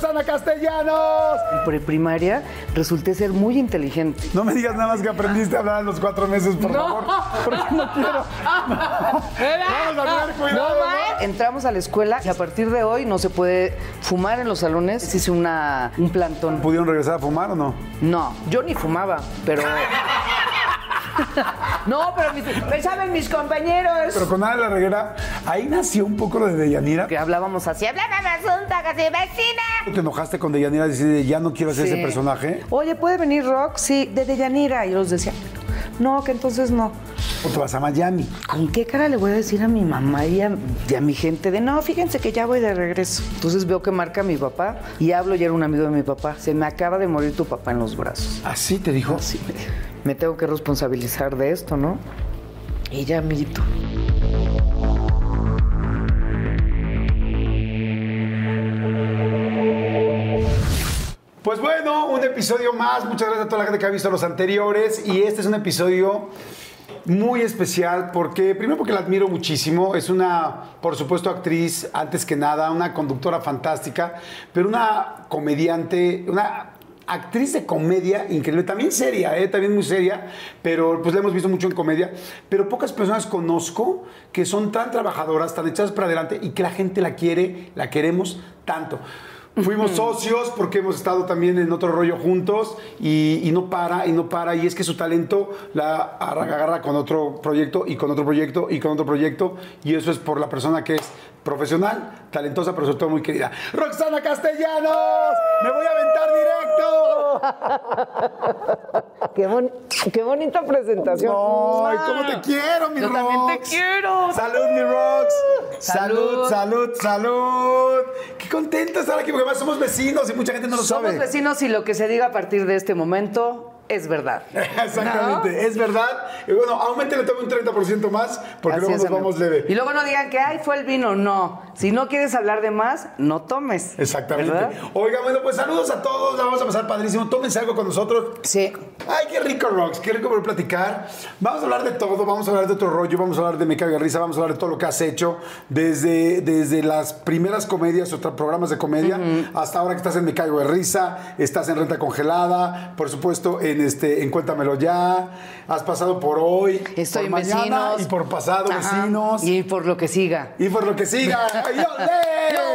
Roxana Castellanos. En preprimaria resulté ser muy inteligente. No me digas nada más que aprendiste a hablar a los cuatro meses, por favor. Porque no quiero. Vamos a tener cuidado. ¿no? Entramos a la escuela y a partir de hoy no se puede fumar en los salones. Hice una, un plantón. ¿Pudieron regresar a fumar o no? No, yo ni fumaba, pero... No, pero mis, me saben mis compañeros. Pero con Ana la Reguera, ahí nació un poco lo de Deyanira. Que hablábamos así, hablábamos juntas, casi vecina. ¿Tú te enojaste con Deyanira decir, ya no quiero hacer Sí. ese personaje? Oye, ¿puede venir Rock? Sí, de Deyanira. Y yo los decía, no, que entonces no. ¿O te vas a Miami? ¿Con qué cara le voy a decir a mi mamá y a, y a mi gente de no, fíjense que ya voy de regreso? Entonces veo que marca mi papá y hablo y era un amigo de mi papá. Se me acaba de morir tu papá en los brazos. ¿Así te dijo? Así me dijo. Me tengo que responsabilizar de esto, ¿no? Y ya, amiguito. Pues bueno, un episodio más. Muchas gracias a toda la gente que ha visto los anteriores. Y este es un episodio muy especial porque, primero porque la admiro muchísimo. Es una, por supuesto, actriz, antes que nada, una conductora fantástica, pero una comediante, una actriz de comedia increíble, también seria, ¿eh? también muy seria, pero pues la hemos visto mucho en comedia, pero pocas personas conozco que son tan trabajadoras, tan echadas para adelante y que la gente la quiere, la queremos tanto. Fuimos socios porque hemos estado también en otro rollo juntos y, y no para, y no para. Y es que su talento la agarra agarra con otro proyecto y con otro proyecto y con otro proyecto. Y eso es por la persona que es profesional, talentosa, pero sobre todo muy querida. ¡Roxana Castellanos! ¡Me voy a aventar directo! Qué, bon- qué bonita presentación. ¡Ay, cómo te quiero, mi Yo Rox! también te quiero. ¡Salud, mi Rox! ¡Salud, Salud. salud, salud! ¡Qué contenta estar aquí! Porque además somos vecinos y mucha gente no lo Somos sabe. vecinos y lo que se diga a partir de este momento es verdad. Exactamente, es verdad. Y bueno, aumentele también un 30% más porque Así luego nos vamos leve. Y luego no digan que, ay, fue el vino. No. Si no quieres hablar de más, no tomes. Exactamente. ¿Verdad? Oiga, bueno, pues saludos a todos, la vamos a pasar padrísimo. Tómense algo con nosotros. Sí. Ay, qué rico, Rox, qué rico poder platicar. Vamos a hablar de todo, vamos a hablar de otro rollo, vamos a hablar de Me de Risa, vamos a hablar de todo lo que has hecho, desde, desde las primeras comedias o programas de comedia, hasta ahora que estás en Me Caigo de Risa, estás en Renta Congelada, por supuesto, en, este, en Cuéntamelo Ya, has pasado por hoy, Estoy por en mañana vecinos. y por pasado, Ajá. vecinos. Y por lo que siga. Y por lo que siga. ¡Ay, ¡Ole! ¡Yo!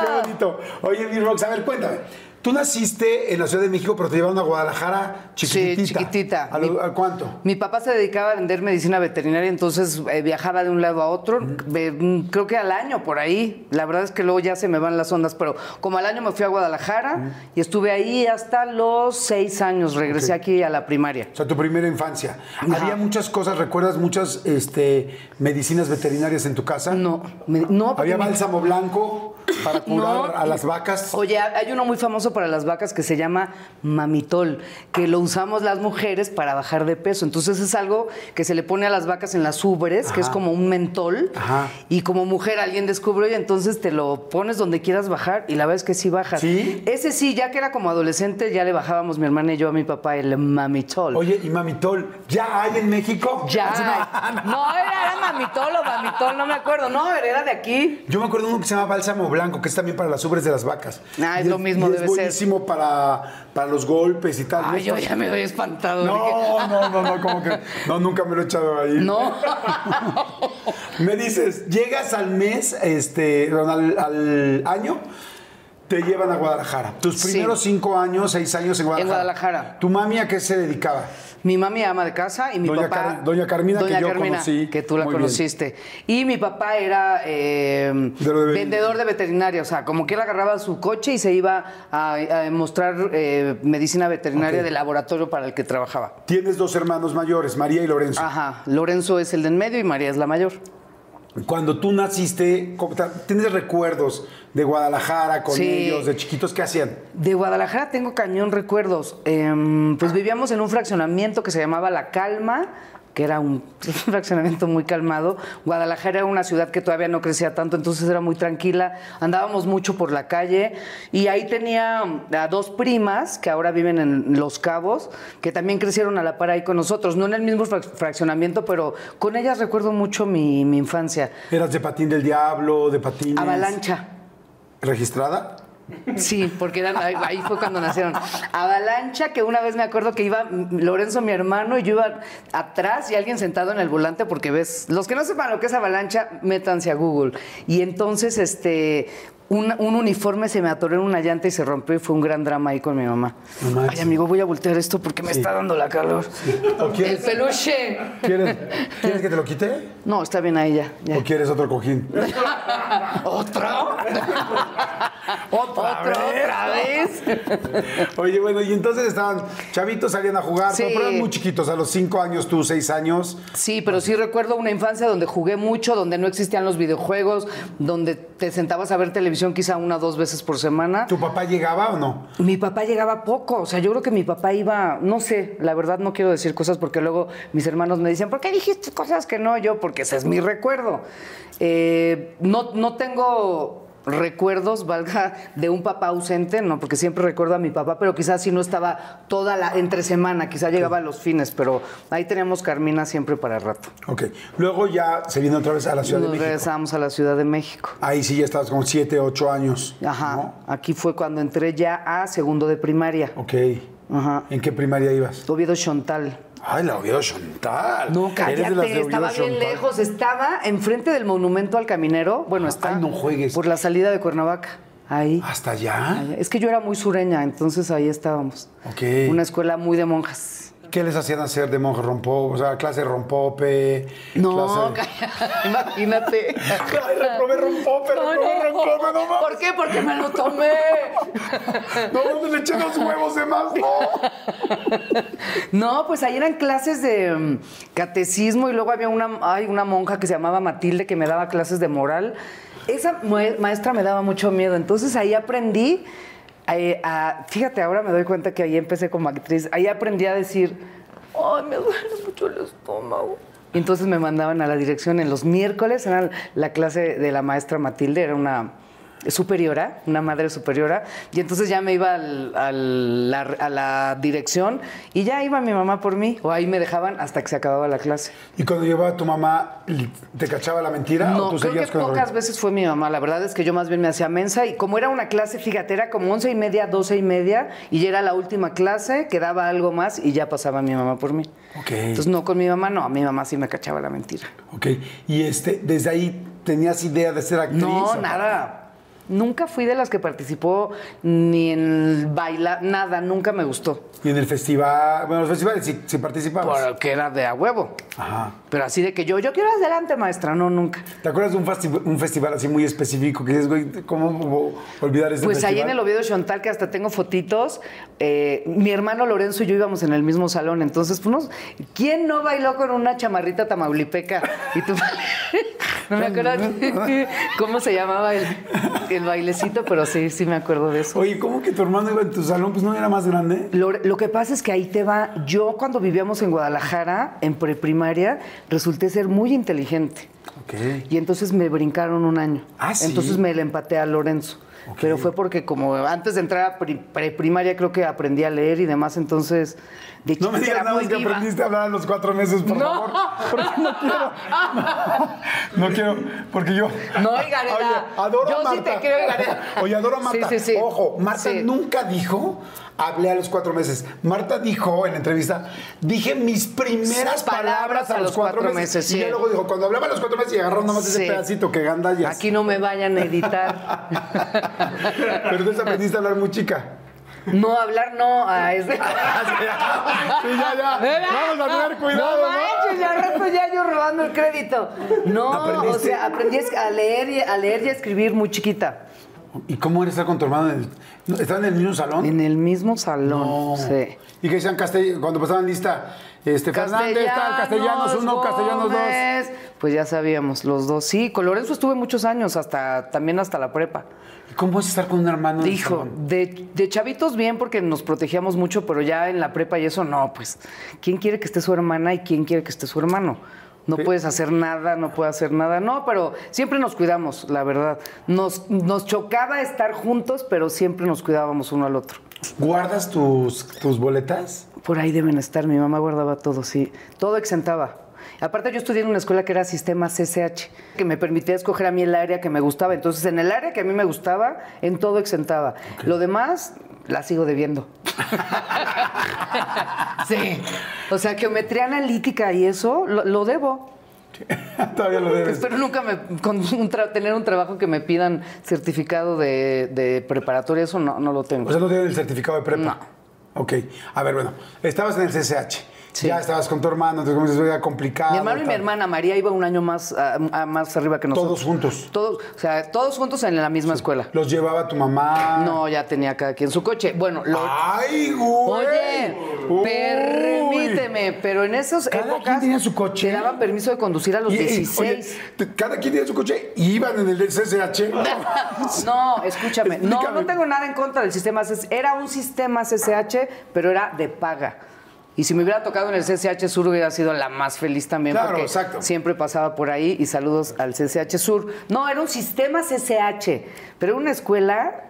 ¡Qué bonito! Oye, mi Rox, a ver, cuéntame. Tú naciste en la Ciudad de México, pero te llevaron a Guadalajara chiquitita. Sí, chiquitita. ¿A, lo- Mi- a cuánto? Mi papá se dedicaba a vender medicina veterinaria, entonces eh, viajaba de un lado a otro, eh, mm, creo que al año por ahí. La verdad es que luego ya se me van las ondas, pero como al año me fui a Guadalajara y estuve ahí hasta los seis años. Regresé aquí a la primaria. O sea, tu primera infancia. Había muchas cosas, ¿recuerdas muchas este, medicinas veterinarias en tu casa? No, me- no. Había bálsamo blanco para curar No. a las vacas. Oye, hay uno muy famoso para las vacas que se llama mamitol, que lo usamos las mujeres para bajar de peso. Entonces es algo que se le pone a las vacas en las ubres, que es como un mentol. Ajá. Y como mujer alguien descubrió y entonces te lo pones donde quieras bajar y la verdad es que sí bajas. ¿Sí? Ese sí, ya que era como adolescente, ya le bajábamos mi hermana y yo a mi papá el mamitol. Oye, ¿y mamitol ya hay en México? ya. No, era, era mamitol o mamitol, no me acuerdo. No, era de aquí. Yo me acuerdo de uno que se llama bálsamo blanco, que es también para las ubres de las vacas. Ah, es Y lo mismo, debe es ser. Buenísimo para, para los golpes y tal. Ay, yo ya me doy espantado. No, no, no, no, como que. No, nunca me lo he echado ahí. No. Me dices, llegas al mes, este, al, al año, te llevan a Guadalajara. Tus Sí. primeros cinco años, seis años en Guadalajara. Guadalajara. ¿Tu mami a qué se dedicaba? Mi mami ama de casa y mi Doña papá. Car- Doña Carmina, que yo Carmina, conocí. Que tú la bien. conociste. Y mi papá era eh, De lo de- vendedor de veterinaria. O sea, como que él agarraba su coche y se iba a, a mostrar eh, medicina veterinaria Ok. del laboratorio para el que trabajaba. Tienes dos hermanos mayores, María y Lorenzo. Ajá. Lorenzo es el de en medio y María es la mayor. Cuando tú naciste, ¿cómo te- ¿tienes recuerdos de Guadalajara con Sí. ellos, de chiquitos? ¿Qué hacían? De Guadalajara tengo cañón recuerdos. Em, pues vivíamos en un fraccionamiento que se llamaba La Calma, que era un fraccionamiento muy calmado. Guadalajara era una ciudad que todavía no crecía tanto, entonces era muy tranquila. Andábamos mucho por la calle y ahí tenía a dos primas que ahora viven en Los Cabos, que también crecieron a la par ahí con nosotros. No en el mismo frac- fraccionamiento, pero con ellas recuerdo mucho mi, mi infancia. ¿Eras de patín del diablo, de patines? Avalancha. ¿Registrada? Sí, porque ahí, fue cuando nacieron. Avalancha, que una vez me acuerdo que iba Lorenzo, mi hermano, y yo iba atrás y alguien sentado en el volante, porque ves, los que no sepan lo que es avalancha, métanse a Google. Y entonces, este, un, un uniforme se me atoró en una llanta y se rompió y fue un gran drama ahí con mi mamá. No. Ay, amigo, voy a voltear esto porque me está dando la calor. ¿O El peluche. ¿quieres, ¿Quieres que te lo quite? No, está bien ahí ya. ya. ¿O quieres otro cojín? ¿Otro? ¿Otra ¿Otro otra vez? Oye, bueno, y entonces estaban chavitos, salían a jugar, Sí. pero eran muy chiquitos, a los cinco años, tú, seis años. Sí, pero sí recuerdo una infancia donde jugué mucho, donde no existían los videojuegos, donde te sentabas a ver televisión quizá una o dos veces por semana. ¿Tu papá llegaba o no? Mi papá llegaba poco, o sea, yo creo que mi papá iba, no sé, la verdad no quiero decir cosas porque luego mis hermanos me dicen, ¿por qué dijiste cosas que no? Yo, porque ese es mi recuerdo. Eh, no, no tengo recuerdos, valga, de un papá ausente, no, porque siempre recuerdo a mi papá, pero quizás si no estaba toda la entre semana, quizá llegaba a los fines, pero ahí teníamos Carmina siempre para rato. Ok. Luego ya se viene otra vez a la Ciudad Nos de México. regresamos a la Ciudad de México. Ahí sí ya estabas como siete, ocho años. Ajá. ¿no? Aquí fue cuando entré ya a segundo de primaria. Ok. Ajá. ¿En qué primaria ibas? Oviedo Chontal. Ay, la Oviedo Chantal. No, Eres de las cállate, estaba bien Chantal. lejos. Estaba enfrente del monumento al caminero. Bueno, está. Ay, no juegues. Por la salida de Cuernavaca. Ahí. ¿Hasta allá? Es que yo era muy sureña, entonces ahí estábamos. Ok. Una escuela muy de monjas. ¿Qué les hacían hacer de monje rompope? O sea, clase rompope. No, clase... cállate, imagínate. Ay, reprobé rompope, reprobé rompope, no mames. ¿Por qué? Porque me lo tomé. No, le eché los huevos de más, no. No, pues ahí eran clases de mm, catecismo y luego había una, ay, una monja que se llamaba Matilde que me daba clases de moral. Esa maestra me daba mucho miedo, entonces ahí aprendí, eh, a- fíjate, ahora me doy cuenta que ahí empecé como actriz, ahí aprendí a decir, ay, me duele mucho el estómago. Y entonces me mandaban a la dirección en los miércoles, era la clase de la maestra Matilde, era una superiora, una madre superiora, y entonces ya me iba al- al- la- a la dirección y ya iba mi mamá por mí, o ahí me dejaban hasta que se acababa la clase. ¿Y cuando llevaba tu mamá, te cachaba la mentira o No, tú creo que con pocas veces fue mi mamá, la verdad es que yo más bien me hacía mensa y como era una clase, fíjate, era como once y media, doce y media y ya era la última clase, quedaba algo más y ya pasaba mi mamá por mí. Entonces no, con mi mamá no, a mi mamá sí me cachaba la mentira. Ok. ¿Y este, desde ahí tenías idea de ser actriz? No, o- nada. Nunca fui de las que participó ni en bailar, nada, nunca me gustó. Y en el festival, bueno, los festivales sí, sí participabas. Porque era de a huevo. Ajá. Pero así de que yo, yo quiero adelante, maestra, no, nunca. ¿Te acuerdas de un, festi- un festival así muy específico que dices, güey, ¿cómo olvidar ese Pues festival? ahí en el Oviedo Chontal, que hasta tengo fotitos, eh, mi hermano Lorenzo y yo íbamos en el mismo salón. Entonces, pues, ¿quién no bailó con una chamarrita tamaulipeca? Y tú, no me acuerdo cómo se llamaba el, el bailecito, pero sí, sí me acuerdo de eso. Oye, ¿cómo que tu hermano iba en tu salón? Pues no era más grande. Lo, lo que pasa es que ahí te va. Yo, cuando vivíamos en Guadalajara, en preprimaria, resulté ser muy inteligente. Ok. Y entonces me brincaron un año. Ah, ¿sí? Entonces me le empaté a Lorenzo. Pero fue porque como antes de entrar a pri- preprimaria creo que aprendí a leer y demás, entonces de No me digas nada que aprendiste a hablar a los cuatro meses, por No. favor. Porque no quiero. No quiero, porque yo. No, Gareda. Oye, adoro Yo a sí Marta. te creo, Gareda. Oye, adoro a Marta. Sí, sí, sí. Ojo, Marta Sí. nunca dijo. Hablé a los cuatro meses. Marta dijo en la entrevista, dije mis primeras palabras, a los cuatro, meses. sí. Y ya luego dijo, cuando hablaba a los cuatro meses y agarraron nada más ese Sí. pedacito que gandallas. Aquí no me vayan a editar. Pero entonces aprendiste a hablar muy chica. No, hablar no. ah, es de- Sí, ya, ya. Vamos a tener cuidado, No ¿no? manches, ya al rato ya yo robando el crédito. No, o sea, aprendí a leer, y, a leer y a escribir muy chiquita. ¿Y cómo era estar con tu hermano? en el- ¿Estaban en el mismo salón? En el mismo salón. No. Sí. Y que decían castell- cuando pasaban lista, este, Fernández, tal, Castellanos uno, Castellanos dos. Pues ya sabíamos, los dos. Sí, con Lorenzo estuve muchos años, hasta también hasta la prepa. ¿Y ¿Cómo es estar con un hermano? Hijo, de, de chavitos bien porque nos protegíamos mucho, pero ya en la prepa y eso no, pues, ¿quién quiere que esté su hermana y quién quiere que esté su hermano? No puedes hacer nada, no puedes hacer nada, no, pero siempre nos cuidamos, la verdad. Nos, nos chocaba estar juntos, pero siempre nos cuidábamos uno al otro. ¿Guardas tus, tus boletas? Por ahí deben estar, mi mamá guardaba todo, sí. Todo exentaba. Aparte yo estudié en una escuela que era sistema CCH, que me permitía escoger a mí el área que me gustaba. Entonces, en el área que a mí me gustaba, en todo exentaba. Lo demás, la sigo debiendo. sí. O sea, geometría analítica y eso, lo, lo debo. Todavía lo debes. Espero nunca me, con un tener un trabajo que me pidan certificado de, de preparatoria, eso no, no lo tengo. O sea, no tienen el certificado de prepa. No. Ok. A ver, bueno, estabas en el CCH. Sí. Ya estabas con tu hermano, entonces como dices, era complicado. Mi hermano y mi hermana María iba un año más, a- a- más arriba que nosotros. Todos juntos. Todos, o sea, todos juntos en la misma escuela. Los llevaba tu mamá. No, ya tenía cada quien su coche. Bueno, lo- ¡Ay, güey! Oye, Uy. permíteme, pero en esas ¿Cada épocas quien tenía su coche? te daban permiso de conducir a los Y- y, 16. oye, te- cada quien tenía su coche y iban en el CCH. No, escúchame. No, Explícame. no tengo nada en contra del sistema. CC Era un sistema CCH, pero era de paga. Y si me hubiera tocado en el CCH Sur hubiera sido la más feliz también Claro, porque exacto. siempre pasaba por ahí y saludos al CCH Sur. No, era un sistema CCH, pero era una escuela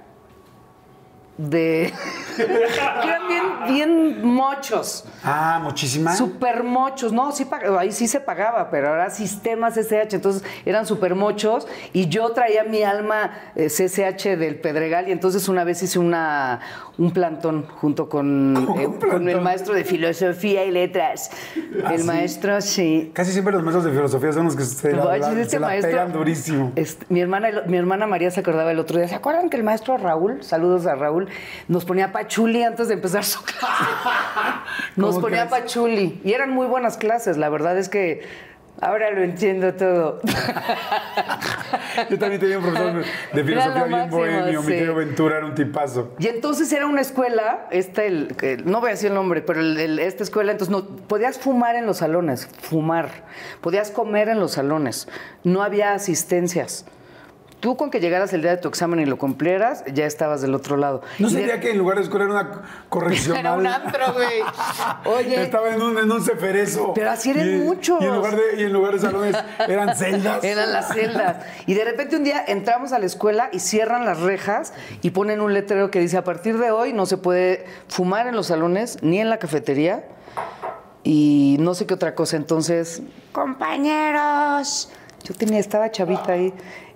de eran bien bien mochos. Ah, muchísimas. Super mochos, no, sí ahí sí se pagaba, pero era sistemas CCH, entonces eran super mochos y yo traía mi alma eh, CCH del Pedregal y entonces una vez hice una un plantón junto con, ¿Cómo eh, con el maestro de filosofía y letras. ¿Ah, el sí? maestro, sí. Casi siempre los maestros de filosofía son los que se la, la- este se la maestro- pegan durísimo. Este, mi, hermana, mi hermana María se acordaba el otro día. ¿Se acuerdan que el maestro Raúl, saludos a Raúl, nos ponía pachuli antes de empezar su clase? Nos ¿Cómo ponía crees? pachuli. Y eran muy buenas clases. La verdad es que ahora lo entiendo todo. Yo también tenía un profesor de filosofía lo bien bohemio, mi sí. querido Ventura, era un tipazo. Y entonces era una escuela, esta el, el- no voy a decir el nombre, pero el- esta escuela, entonces no, podías fumar en los salones, fumar, podías comer en los salones, no había asistencias. Tú con que llegaras el día de tu examen y lo cumplieras, ya estabas del otro lado. ¿No Y de- sería que en lugar de escuela era una correccional? Era un antro, güey. Oye, Estaba en un, en un ceferezo. Pero así eran Y- muchos. Y en, lugar de, y en lugar de salones eran celdas. Eran las celdas. Y de repente un día entramos a la escuela y cierran las rejas y ponen un letrero que dice, a partir de hoy no se puede fumar en los salones ni en la cafetería y no sé qué otra cosa. Entonces, compañeros, yo tenía, estaba chavita ahí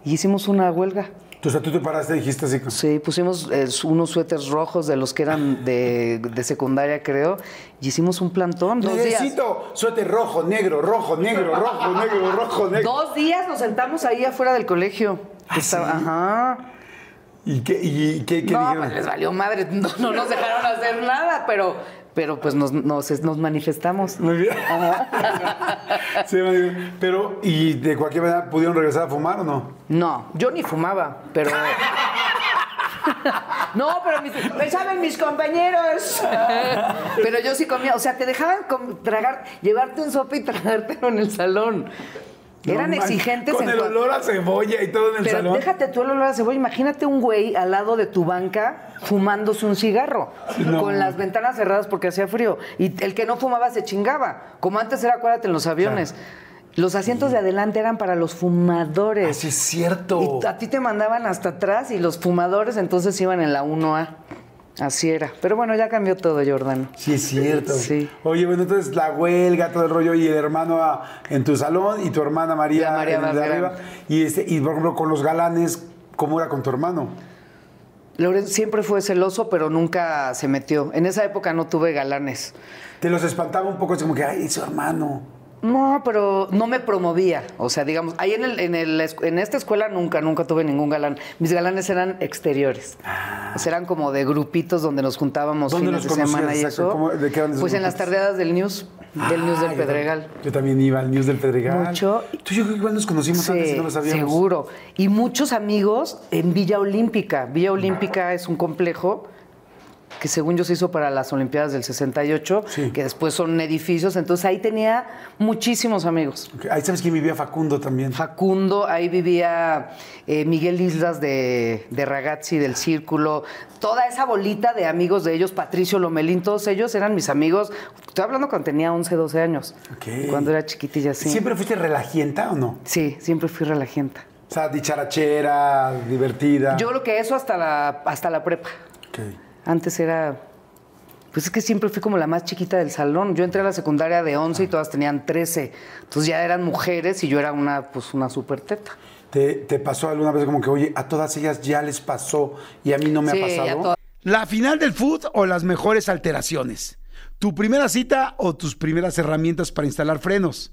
y hicimos una huelga. O sea, tú te paraste y dijiste así. Sí, pusimos eh, unos suéteres rojos de los que eran de, de secundaria, creo, y hicimos un plantón. Dos días. Necesito suéter rojo, negro, rojo, negro, rojo, negro, rojo, negro. Dos días nos sentamos ahí afuera del colegio. ¿Ah, Estaba- sí? Ajá. ¿Y qué, y qué, qué no, dijeron? pues les valió madre, no, no nos dejaron hacer nada, pero, pero pues nos, nos, nos manifestamos. Muy bien. Sí. Pero, ¿y de cualquier manera pudieron regresar a fumar o no? No, yo ni fumaba, pero. No, pero mis, me saben mis compañeros. Pero yo sí comía, o sea, te dejaban tragar, llevarte un sopa y tragártelo en el salón. Eran No, exigentes Con en el olor a cebolla y todo en el Pero salón. déjate tú el olor a cebolla. Imagínate un güey al lado de tu banca fumándose un cigarro. No. Con las ventanas cerradas porque hacía frío. Y el que no fumaba se chingaba. Como antes era, acuérdate, en los aviones. Los asientos de adelante eran para los fumadores. Así es cierto. Y a ti te mandaban hasta atrás y los fumadores entonces iban en la 1A. Así era. Pero bueno, ya cambió todo, Jordano. Sí, es cierto. Sí. Oye, bueno, entonces la huelga, todo el rollo, y el hermano ah, en tu salón, y tu hermana María, La María en el de arriba. Y, este, y por ejemplo, con los galanes, ¿cómo era con tu hermano? Lorenzo siempre fue celoso, pero nunca se metió. En esa época no tuve galanes. Te los espantaba un poco, es como que, ay, su hermano. No, pero no me promovía. O sea, digamos, ahí en, el, en, el, en esta escuela nunca, nunca tuve ningún galán. Mis galanes eran exteriores. O sea, eran como de grupitos donde nos juntábamos ¿Dónde fines de los semana y eso. ¿Cómo- de qué eran pues en las tardeadas del News, del News Ah, del yo Pedregal. también- Yo también iba al News del Pedregal. Mucho. Tú y yo igual nos conocimos antes y no lo sabíamos. seguro. Y muchos amigos en Villa Olímpica. Villa Olímpica es un complejo que según yo se hizo para las Olimpiadas del 68, Sí. que después son edificios. Entonces ahí tenía muchísimos amigos. Ahí sabes quién vivía Facundo también. Facundo, ahí vivía eh, Miguel Islas de, de Ragazzi, del Círculo, toda esa bolita de amigos de ellos, Patricio Lomelín, todos ellos eran mis amigos. Estoy hablando cuando tenía 11, 12 años, Ok. cuando era chiquitilla, sí. ¿Siempre fuiste relajienta o no? Sí, siempre fui relajenta. O sea, dicharachera, divertida. Yo creo que eso hasta la, hasta la prepa. Ok. Antes era... Pues es que siempre fui como la más chiquita del salón. Yo entré a la secundaria de 11 y todas tenían 13. Entonces ya eran mujeres y yo era una, pues, una super teta. ¿Te, te pasó alguna vez como que, oye, a todas ellas ya les pasó y a mí no me Sí, ha a pasado? todas. La final del food o las mejores alteraciones. Tu primera cita o tus primeras herramientas para instalar frenos.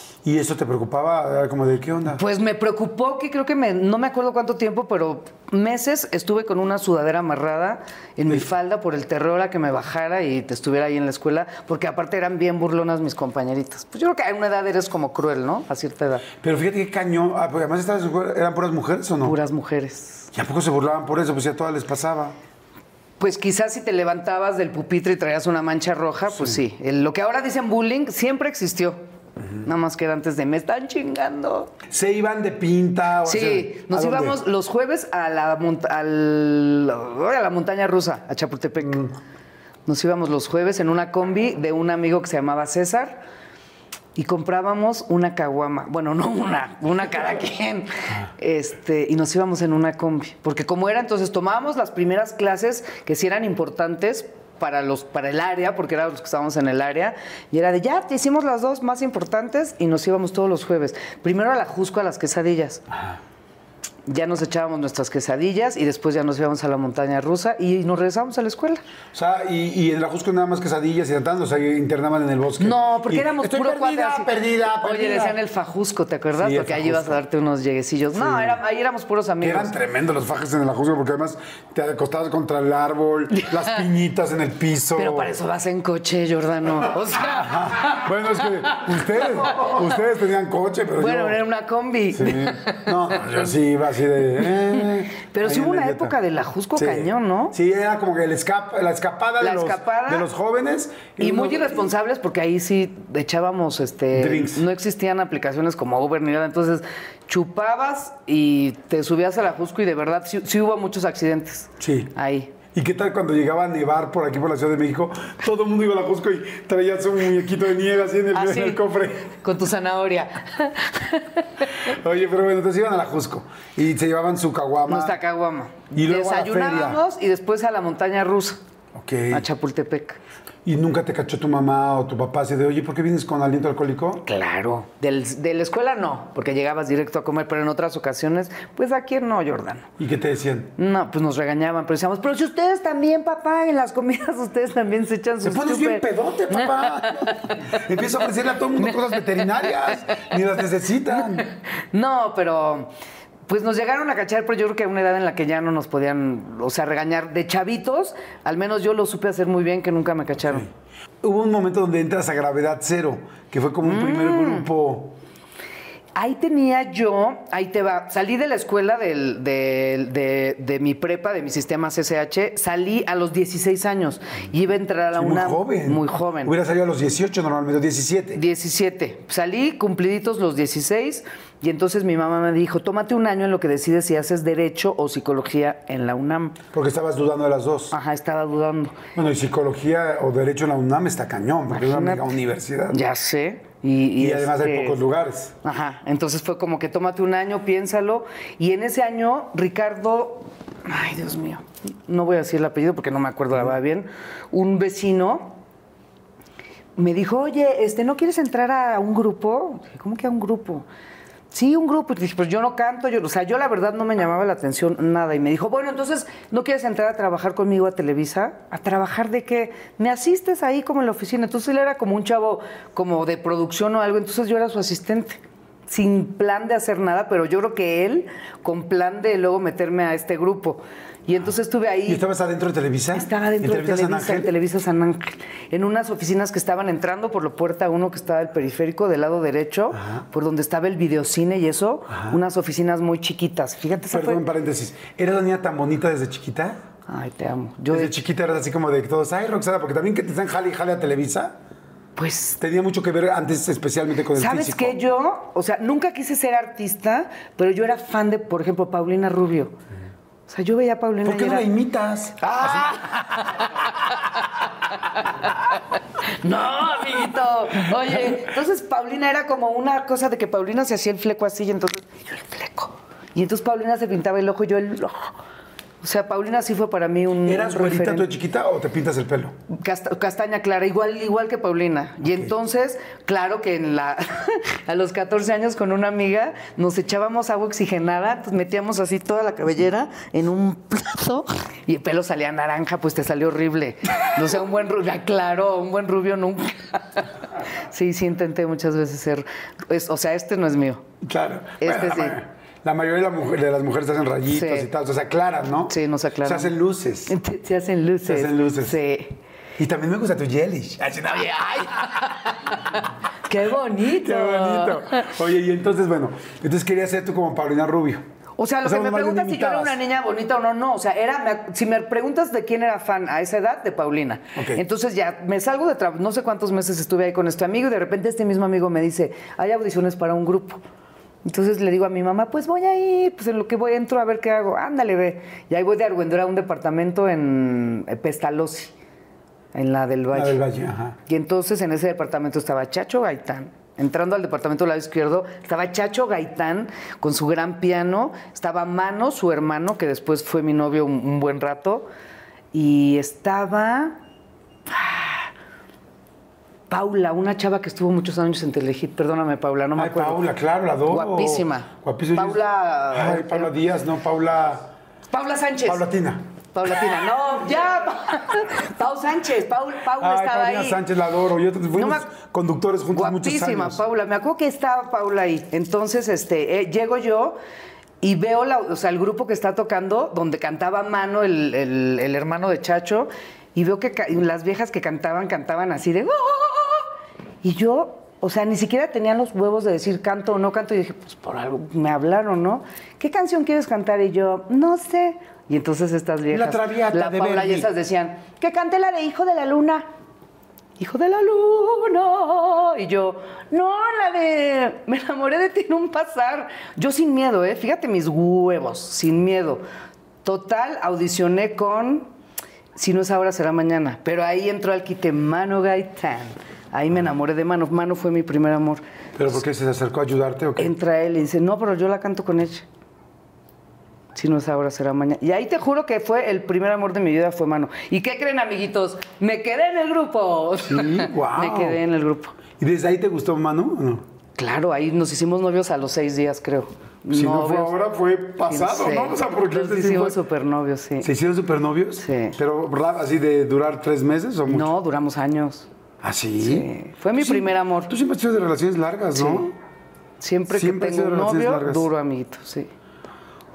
¿Y eso te preocupaba? Como de, ¿qué onda? Pues me preocupó que creo que me, no me acuerdo cuánto tiempo, pero meses estuve con una sudadera amarrada en mi falda por el terror a que me bajara y te estuviera ahí en la escuela, porque aparte eran bien burlonas mis compañeritas. Pues yo creo que a una edad eres como cruel, ¿no? A cierta edad. Pero fíjate qué cañón. Ah, porque además estabas- eran puras mujeres o no? Puras mujeres. ¿Y a poco se burlaban por eso? Pues ya todas les pasaba. Pues quizás si te levantabas del pupitre y traías una mancha roja, pues sí. Lo que ahora dicen bullying siempre existió. Nada más que era antes de me están chingando. ¿Se iban de pinta? O Sí, sea, nos íbamos los jueves a la, al- a la montaña rusa, a Chapultepec. Nos íbamos los jueves en una combi de un amigo que se llamaba César y comprábamos una caguama. Bueno, no una, una cada quien. Este, y nos íbamos en una combi. Porque como era, entonces tomábamos las primeras clases que sí eran importantes para, los, para el área, porque eran los que estábamos en el área, y era de ya, te hicimos las dos más importantes y nos íbamos todos los jueves. Primero a la Jusco a las quesadillas. Ya nos echábamos nuestras quesadillas y después ya nos íbamos a la montaña rusa y nos regresamos a la escuela. O sea, y, y en la Jusco nada más quesadillas y tratando, o sea, internaban en el bosque. No, porque Y, éramos Estoy puro perdida, perdida, Oye, decían el fajusco, ¿te acuerdas? Sí, el porque ahí ibas a darte unos lleguecillos. No, era- ahí éramos puros amigos. eran tremendos los fajes en la Jusco, porque además te acostabas contra el árbol, las piñitas en el piso. Pero para eso vas en coche, Jordano. O sea, Bueno, es que ustedes, ustedes tenían coche, pero bueno, yo... era una combi. Sí. No, yo sí iba así de... eh, Pero sí hubo una época de la Jusco cañón, ¿no? Sí, era como que el escap- la escapada, La de, los, escapada. de los jóvenes. Y muy uno- irresponsables porque ahí sí echábamos este Drinks. no existían aplicaciones como Uber ni nada, entonces chupabas y te subías a la Jusco y de verdad sí, sí hubo muchos accidentes. Sí. Ahí. ¿Y qué tal cuando llegaba a nevar por aquí, por la Ciudad de México? Todo el mundo iba a la Jusco y traía su muñequito de nieve así en el, Así, en el cofre. Con tu zanahoria. Oye, pero bueno, entonces iban a la Jusco y se llevaban su caguama. Nuestra caguama. Y luego a la Desayunábamos y después a la montaña rusa, Ok. a Chapultepec. ¿Y nunca te cachó tu mamá o tu papá así de, oye, ¿por qué vienes con aliento alcohólico? Claro. Del- de la escuela no, porque llegabas directo a comer, pero en otras ocasiones, pues aquí no, Jordano. ¿Y qué te decían? No, pues nos regañaban, pero decíamos, pero si ustedes también, papá, en las comidas ustedes también se echan sus pones bien chupe". pedote, papá. Empiezo a ofrecerle a todo el mundo cosas veterinarias. Ni las necesitan. No, pero pues nos llegaron a cachar, pero yo creo que a una edad en la que ya no nos podían, o sea, regañar de chavitos, al menos yo lo supe hacer muy bien, que nunca me cacharon. Hubo un momento donde entras a gravedad cero, que fue como un primer Mm. grupo. Ahí tenía yo, ahí te va, salí de la escuela del- del- de, de mi prepa, de mi sistema CCH, salí a los 16 años y iba a entrar a la Sí, muy joven. Muy joven. Hubiera salido a los 18 normalmente, 17. 17. Salí cumpliditos los 16 y entonces mi mamá me dijo, tómate un año en lo que decides si haces derecho o psicología en la UNAM. Porque estabas dudando de las dos. Ajá, estaba dudando. Bueno, y psicología o derecho en la UNAM está cañón, porque es una mega universidad. Ya sé. Y, Y, además hay este, pocos lugares. Ajá, entonces fue como que tómate un año, piénsalo. Y en ese año, Ricardo, ay Dios mío, no voy a decir el apellido porque no me acuerdo la verdad bien, un vecino me dijo, oye, este, ¿no quieres entrar a un grupo? Dije, ¿Cómo que a un grupo? Sí, un grupo. Y dije, pues yo no canto, yo, o sea, yo la verdad no me llamaba la atención nada. Y me dijo, bueno, entonces, ¿no quieres entrar a trabajar conmigo a Televisa? ¿A trabajar de qué? Me asistes ahí como en la oficina. Entonces él era como un chavo como de producción o algo, entonces yo era su asistente. Sin plan de hacer nada, pero yo creo que él con plan de luego meterme a este grupo. Y entonces estuve ahí. ¿Y estabas adentro de Televisa? Estaba dentro ¿En de San Televisa, en Ángel? Televisa San Ángel, en unas oficinas que estaban entrando por la puerta uno que estaba el periférico del lado derecho, por donde estaba el videocine y eso, unas oficinas muy chiquitas. Fíjate, Perdón, fue- paréntesis. ¿Eras una niña tan bonita desde chiquita? Ay, te amo. Yo desde de- chiquita eras así como de todos, ay, Roxana, porque también que te están jale y jale a Televisa, Pues tenía mucho que ver antes especialmente con el ¿Sabes físico. qué? Yo, o sea, nunca quise ser artista, pero yo era fan de, por ejemplo, Paulina Rubio. O sea, yo veía a Paulina ¿Por qué no la imitas? No, amiguito. Oye, entonces Paulina era como una cosa de que Paulina se hacía el fleco así y entonces yo el fleco. Y entonces Paulina se pintaba el ojo y yo el ojo. O sea, Paulina sí fue para mí un. ¿Eras güerita tú de chiquita o te pintas el pelo? Casta- castaña clara, igual, igual que Paulina. Y entonces, claro que en la, a los 14 años con una amiga nos echábamos agua oxigenada, pues metíamos así toda la cabellera en un plato y el pelo salía naranja, pues te salió horrible. No sé, un buen rubio, claro, un buen rubio nunca. Sí, sí, intenté muchas veces ser. o sea, este no es mío. Claro. Este sí. La mayoría de, la de las mujeres hacen rayitos Sí. y tal, o sea, se aclaran, ¿no? Sí, no se aclaran. Se hacen luces. Se hacen luces. Se hacen luces. Sí. Y también me gusta tu yellish. Ay, ¡Qué bonito! qué bonito. Oye, y entonces, bueno, entonces querías ser tú como Paulina Rubio. O sea, lo que me preguntas si yo era una niña bonita o no, no. O sea, era, me- si me preguntas de quién era fan a esa edad, de Paulina. Entonces ya me salgo de trabajo, no sé cuántos meses estuve ahí con este amigo y de repente este mismo amigo me dice, hay audiciones para un grupo. Entonces le digo a mi mamá, pues voy a ir, pues en lo que voy entro a ver qué hago. Ándale, ve. Y ahí voy de Argüendora a un departamento en eh, Pestalozzi, en la del Valle. La del Valle, ajá. Y entonces en ese departamento estaba Chacho Gaitán. Entrando al departamento del lado izquierdo, estaba Chacho Gaitán con su gran piano, estaba Mano, su hermano, que después fue mi novio un, un buen rato, y estaba ah, Paula, una chava que estuvo muchos años en Telehit. Perdóname, Paula, no me Ay, acuerdo. Paula, claro, la adoro. Guapísima. Guapísima. Paula- Ay, Paula Díaz, no, Paula. Paula Sánchez. Paula Tina. Paulatina, no, ya. Pau Sánchez, Paul, Paula Ay, estaba Paulina ahí. Sánchez, la adoro. Yo fuimos No me- conductores juntos muchos Guapísima, años. Paula. Me acuerdo que estaba Paula ahí. Entonces, este, eh, llego yo y veo la, o sea, el grupo que está tocando, donde cantaba Mano, el, el- el hermano de Chacho, y veo que las viejas que cantaban, cantaban así de. "Ah". Y yo O sea, ni siquiera tenían los huevos de decir canto o no canto. Y dije, pues por algo me hablaron, ¿no? ¿Qué canción quieres cantar? Y yo, no sé. Y entonces estas viejas, La Traviata la de Paula y esas decían, que cante la de Hijo de la Luna. Hijo de la Luna. Y yo, no, la de Me enamoré de ti en un pasar. Yo sin miedo, ¿eh? Fíjate mis huevos, sin miedo. Total, audicioné con Si no es ahora, será mañana. Pero ahí entró al quite Mano Gaitán. Ahí me enamoré de Mano. Mano fue mi primer amor. ¿Pero por qué se acercó a ayudarte o qué? Entra él y dice, no, pero yo la canto con ella. Si no es ahora, será mañana. Y ahí te juro que fue el primer amor de mi vida, fue Mano. ¿Y qué creen, amiguitos? Me quedé en el grupo. Sí, guau. Me quedé en el grupo. ¿Y desde ahí te gustó Manu o no? Claro, ahí nos hicimos novios a los seis días, creo. Si no fue ahora, fue pasado, Sí. ¿no? O sea, porque Nos hicimos fue- súper novios, sí. ¿Se hicieron supernovios? Sí. ¿Pero así de durar tres meses o mucho? No, duramos años. ¿Ah, sí? Sí. Fue mi primer amor. Tú siempre has sido de relaciones largas, ¿no? Siempre, Siempre que tengo un novio, largas. duro, amiguito, sí.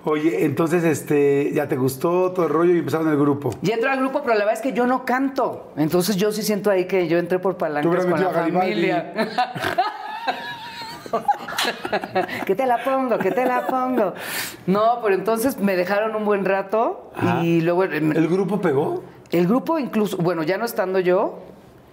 Oye, entonces, este, ya te gustó todo el rollo y empezaron el grupo. Y entro al grupo, pero la verdad es que yo no canto. Entonces yo sí siento ahí que yo entré por palancas con la familia. que te la pongo, que te la pongo. No, pero entonces me dejaron un buen rato y luego el, ¿El grupo pegó? el grupo incluso, bueno, ya no estando yo,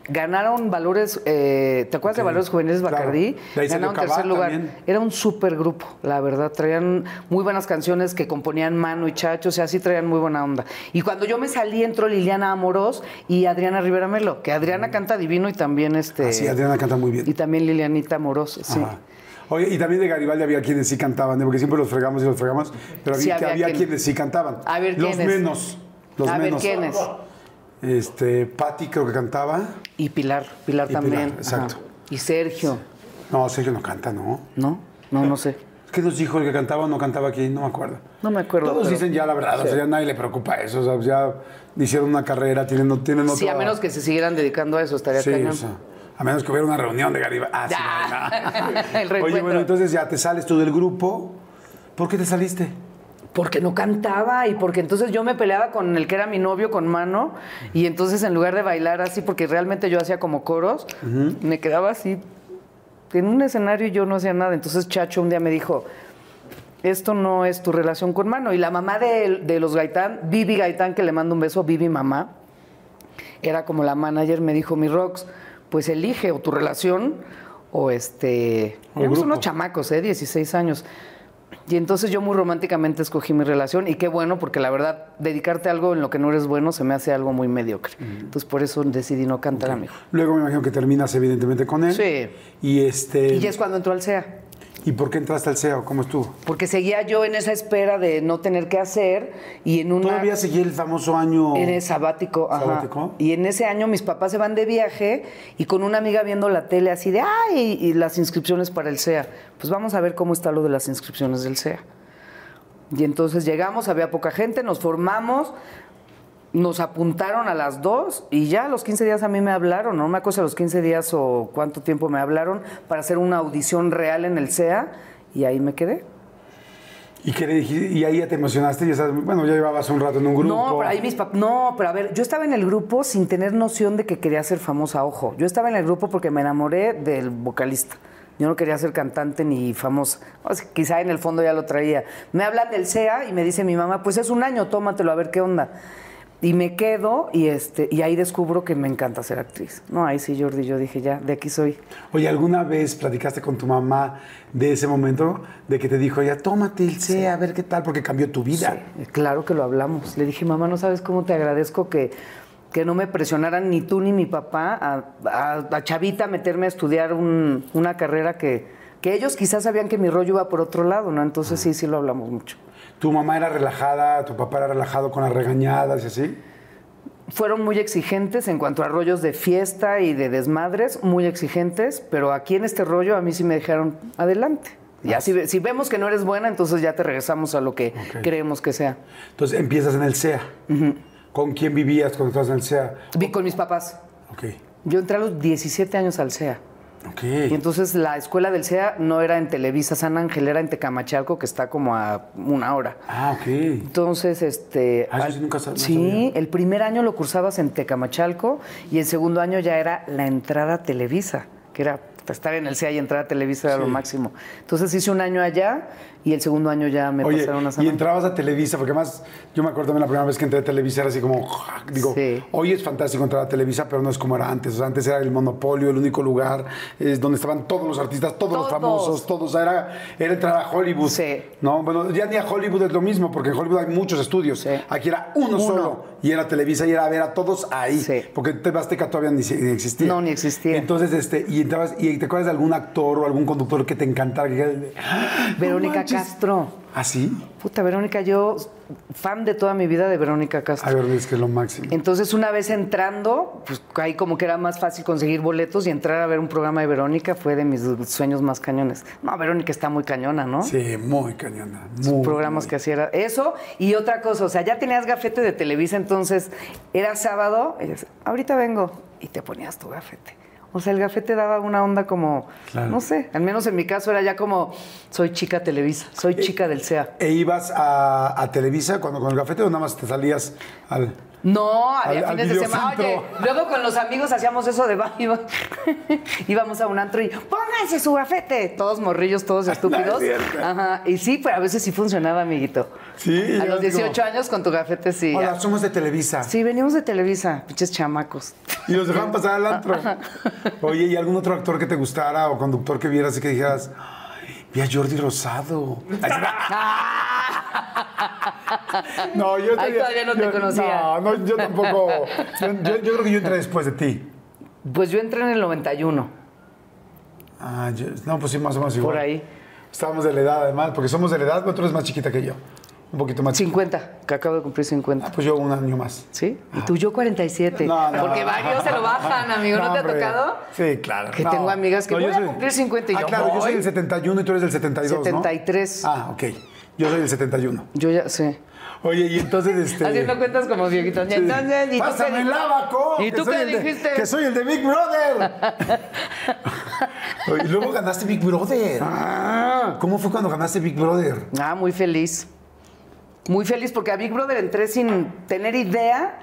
ganaron valores, eh, ¿te acuerdas de Valores Juveniles claro. Bacardí? Salió Ganaron tercer lugar. también. Era un súper grupo, la verdad. Traían muy buenas canciones que componían Mano y Chacho, o sea, sí traían muy buena onda. Y cuando yo me salí, entró Liliana Amorós y Adriana Rivera Melo, que Adriana canta divino y también este. Ah, sí, Adriana canta muy bien. Y también Lilianita Amorós, sí. Ajá. Oye, y también de Garibaldi había quienes sí cantaban, ¿eh? porque siempre los fregamos y los fregamos, pero Sí, había, que había había quien- quienes sí cantaban. A ver, Los ¿quiénes? menos. Los A ver, menos. ¿quiénes? Este, Patti creo que cantaba. Y Pilar, Pilar Y también. Pilar, exacto. Ajá. Y Sergio, No, Sergio no canta, ¿no? ¿no? No, no sé. ¿Qué nos dijo el que cantaba o no cantaba aquí? No me acuerdo. No me acuerdo. Todos pero- dicen ya la verdad, o sea, ya nadie le preocupa eso, o sea, ya hicieron una carrera, tienen, no- tienen otra... Sí, a menos que se siguieran dedicando a eso, estaría Sí, cañón. o sea, a menos que hubiera una reunión de Garibaldi. Ah, sí, no, no. El Oye, bueno, entonces ya te sales tú del grupo. ¿Por qué te saliste? Porque no cantaba y porque entonces yo me peleaba con el que era mi novio, con mano, y entonces en lugar de bailar así, porque realmente yo hacía como coros, me quedaba así en un escenario y yo no hacía nada. Entonces Chacho un día me dijo, esto no es tu relación con mano. Y la mamá de, de los Gaitán, Vivi Gaitán, que le mando un beso, Vivi mamá, era como la manager, me dijo, mi Rox, pues elige o tu relación o este... Éramos unos chamacos, ¿eh? 16 años. Y entonces yo muy románticamente escogí mi relación y qué bueno, porque la verdad, dedicarte a algo en lo que no eres bueno se me hace algo muy mediocre. Entonces por eso decidí no cantar, amigo. Luego me imagino que terminas evidentemente con él. Sí. Y este... Y ya es cuando entró al SEA. ¿Y por qué entraste al CEO? ¿Cómo estuvo? Porque seguía yo en esa espera de no tener que hacer y en una... Todavía seguí el famoso año... En el sabático. Y en ese año mis papás se van de viaje y con una amiga viendo la tele así de, ay, y las inscripciones para el SEA. Pues vamos a ver cómo está lo de las inscripciones del SEA. Y entonces llegamos, había poca gente, nos formamos, nos apuntaron a las dos y ya a los 15 días a mí me hablaron, no me acuerdo a los 15 días o cuánto tiempo me hablaron para hacer una audición real en el SEA y ahí me quedé. ¿Y qué le dijiste? Y ahí ya te emocionaste, ya sabes, bueno, ya llevabas un rato en un grupo. No, pero ahí mis papás. No, pero a ver, yo estaba en el grupo sin tener noción de que quería ser famosa, ojo. Yo estaba en el grupo porque me enamoré del vocalista. Yo no quería ser cantante ni famosa. O sea, quizá en el fondo ya lo traía. Me hablan del SEA y me dice mi mamá, pues es un año, tómatelo a ver qué onda. Y me quedo y este y ahí descubro que me encanta ser actriz. No, ahí sí, Jordi, yo dije, ya, de aquí soy. Oye, ¿alguna vez platicaste con tu mamá de ese momento? De que te dijo, ya tómate el C, a ver qué tal, porque cambió tu vida. Sí, claro que lo hablamos. Le dije, mamá, no sabes cómo te agradezco que, que no me presionaran ni tú ni mi papá a, a- a Chavita meterme a estudiar un- una carrera que, que ellos quizás sabían que mi rollo iba por otro lado, ¿no? Entonces sí, sí lo hablamos mucho. ¿Tu mamá era relajada, tu papá era relajado con las regañadas y así? Fueron muy exigentes en cuanto a rollos de fiesta y de desmadres, muy exigentes, pero aquí en este rollo a mí sí me dejaron adelante. Ya si, si vemos que no eres buena, entonces ya te regresamos a lo que creemos que sea. Entonces empiezas en el CEA. ¿Con quién vivías cuando estabas en el CEA? Vi con mis papás. Ok, Yo entré a los 17 años al SEA. Y entonces la escuela del SEA no era en Televisa San Ángel, era en Tecamachalco, que está como a una hora. Ah, ok. Entonces, este. Ah, al- sí nunca Sí, el primer año lo cursabas en Tecamachalco y el segundo año ya era la entrada a Televisa, que era estar en el CEA y entrar a Televisa era lo máximo. Entonces hice un año allá y el segundo año ya me Oye, pasaron a San y entrabas a Televisa, porque además yo me acuerdo también la primera vez que entré a Televisa era así como, digo, Sí. hoy es fantástico entrar a Televisa, pero no es como era antes. O sea, antes era el monopolio, el único lugar es donde estaban todos los artistas, todos, los famosos, todos. O sea, era, era entrar a Hollywood. Sí. No, bueno, ya ni a Hollywood es lo mismo, porque en Hollywood hay muchos estudios. Sí. Aquí era uno, Uno. solo. Y era Televisa y era ver a todos ahí. Sí. Porque TV Azteca todavía ni, ni existía. No, ni existía. Entonces, este, y entrabas, y te acuerdas de algún actor o algún conductor que te encantara. Que, "Ah, Verónica manches". Castro. ¿Ah, sí? Puta, Verónica, yo fan de toda mi vida de Verónica Castro. A ver, es que es lo máximo. Entonces, una vez entrando, pues ahí como que era más fácil conseguir boletos y entrar a ver un programa de Verónica fue de mis sueños más cañones. No, Verónica está muy cañona, ¿no? Sí, muy cañona. Sus Muy, programas muy. que hacía era eso y otra cosa, o sea, ya tenías gafete de Televisa, entonces era sábado, y ahorita vengo y te ponías tu gafete. O sea, el gafete daba una onda como, Claro. no sé, al menos en mi caso era ya como, soy chica Televisa, soy chica del CEA. ¿E ibas a, a Televisa cuando con el gafete o nada más te salías al. No, había Al- al fines de semana. Oye, luego con los amigos hacíamos eso de iba- íbamos a un antro y pónganse su gafete. Todos morrillos, todos estúpidos. es cierto. Ajá. Y sí, pero a veces sí funcionaba, amiguito. Sí, A los digo, 18 años con tu gafete sí. Hola, somos de Televisa. Sí, venimos de Televisa, pinches chamacos. Y los dejaban pasar al antro. Oye, ¿y algún otro actor que te gustara o conductor que vieras y que dijeras, "Ay, vi a Jordi Rosado? No, yo Ahí todavía no te yo- conocía. No, no, yo tampoco. Yo, yo- yo creo que yo entré después de ti. Pues yo entré en el 91, Ah, yo- no, pues sí, más o menos igual. por ahí. Estábamos de la edad, además, porque somos de la edad, pero tú eres más chiquita que yo. Un poquito más chiquita. 50, que acabo de cumplir 50. Ah, pues yo un año más. ¿Sí? Y tú, yo 47. No, no, Porque no. varios se lo bajan, amigo. ¿No, te ha tocado? Sí, claro. Que No. tengo amigas que No, voy a soy- cumplir 50 y ah, yo claro, yo soy voy. del 71 y tú eres del 72, ¿no? 73. Ah, ok. Yo soy del 71. Yo ya sé. Oye, y entonces este. Haciendo cuentas como viejitos. Sí. entonces, ¿y tú Pásame qué el abaco. ¿Y tú qué el de- dijiste? que soy el de Big Brother. Oye, y luego ganaste Big Brother. ¿Cómo fue cuando ganaste Big Brother? Ah, muy feliz. Muy feliz porque a Big Brother entré sin tener idea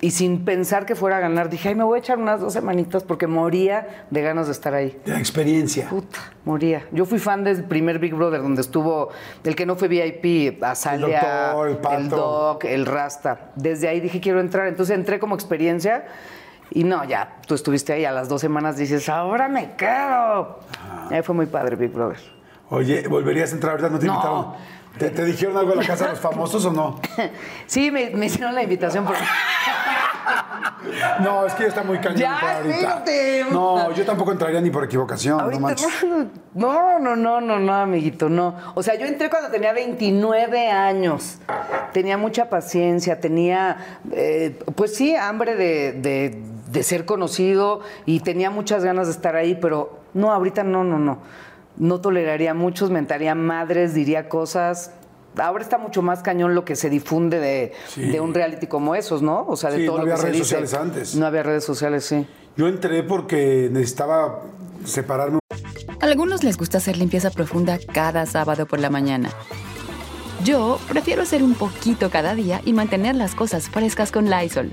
y sin pensar que fuera a ganar. Dije, ay, me voy a echar unas dos semanitas porque moría de ganas de estar ahí. De la experiencia. Puta, moría. Yo fui fan del primer Big Brother donde estuvo el que no fue VIP, Azalea, doctor, el Pato. el Doc, el Rasta. Desde ahí dije, quiero entrar. Entonces entré como experiencia y no, ya, tú estuviste ahí a las dos semanas dices, ahora me quedo. Ahí fue muy padre Big Brother. Oye, ¿volverías a entrar ahorita? ¿No te No. invitaron? ¿Te, te dijeron algo de la casa de los famosos o no? Sí, me, me hicieron la invitación porque... No, es que ya está muy cañón Ya, entrar ahorita. No, yo tampoco entraría ni por equivocación, no Ahorita, manches. no, no, no, no, no, amiguito, no. O sea, yo entré cuando tenía 29 años. Tenía mucha paciencia, tenía, eh, pues sí, hambre de, de- de ser conocido y tenía muchas ganas de estar ahí, pero no, ahorita no, no, no. No toleraría a muchos, mentaría madres, diría cosas. Ahora está mucho más cañón lo que se difunde de, Sí. de un reality como esos, ¿no? O sea, de Sí, todo no lo que había se redes dice. sociales antes. No había redes sociales, sí. Yo entré porque necesitaba separarme. Algunos les gusta hacer limpieza profunda cada sábado por la mañana. Yo prefiero hacer un poquito cada día y mantener las cosas frescas con Lysol.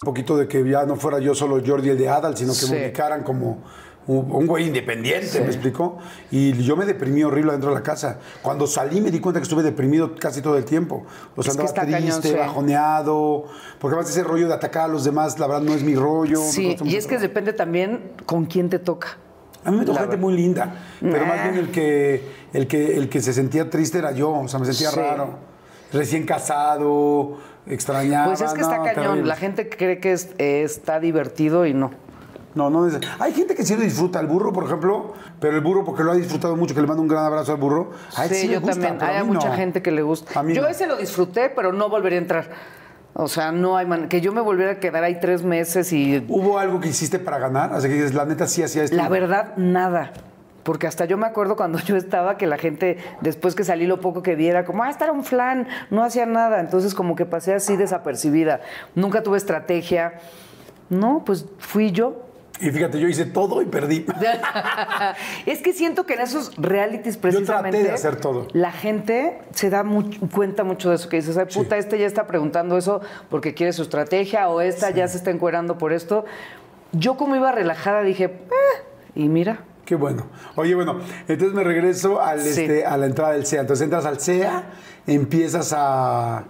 Un poquito de que ya no fuera yo solo Jordi el de Adal, sino que Sí. me ubicaran como un, un güey independiente, ¿me explicó? Y yo me deprimí horrible dentro de la casa. Cuando salí me di cuenta que estuve deprimido casi todo el tiempo. O sea, Es andaba cañón, triste, sí. bajoneado. Porque además ese rollo de atacar a los demás, la verdad, no es mi rollo. Sí, y es que trabajo. depende también con quién te toca. A mí me tocó gente muy linda, pero más bien el que, el, que, el que se sentía triste era yo, o sea, me sentía Sí. raro. Recién casado, extrañaba. Pues es que está no, cañón. terrible. La gente cree que es- eh, está divertido y no. No, no es- Hay gente que sí lo disfruta, el burro, por ejemplo, pero el burro, porque lo ha disfrutado mucho, que le mando un gran abrazo al burro. A Sí, yo gusta, también. a Hay mucha no. gente que le gusta. Yo no. ese lo disfruté, pero no volvería a entrar. O sea, no hay man... que yo me volviera a quedar ahí tres meses y ¿Hubo algo que hiciste para ganar? Así que dices, la neta sí hacía esto. la verdad nada. Porque hasta yo me acuerdo cuando yo estaba que la gente, después que salí lo poco que viera, como, ah, esta era un flan, no hacía nada. Entonces como que pasé así desapercibida. Nunca tuve estrategia. No, pues fui yo. Y fíjate, yo hice todo y perdí. es que siento que en esos realities traté de precisamente hacer todo. la gente se da mucho- cuenta mucho de eso que dices, ay puta, este ya está preguntando eso porque quiere su estrategia o esta ya se está encuerando por esto. Yo como iba relajada dije, "Eh", y mira, Qué bueno. Oye, bueno, entonces me regreso al, Sí. este, a la entrada del CEA. Entonces entras al CEA, empiezas a.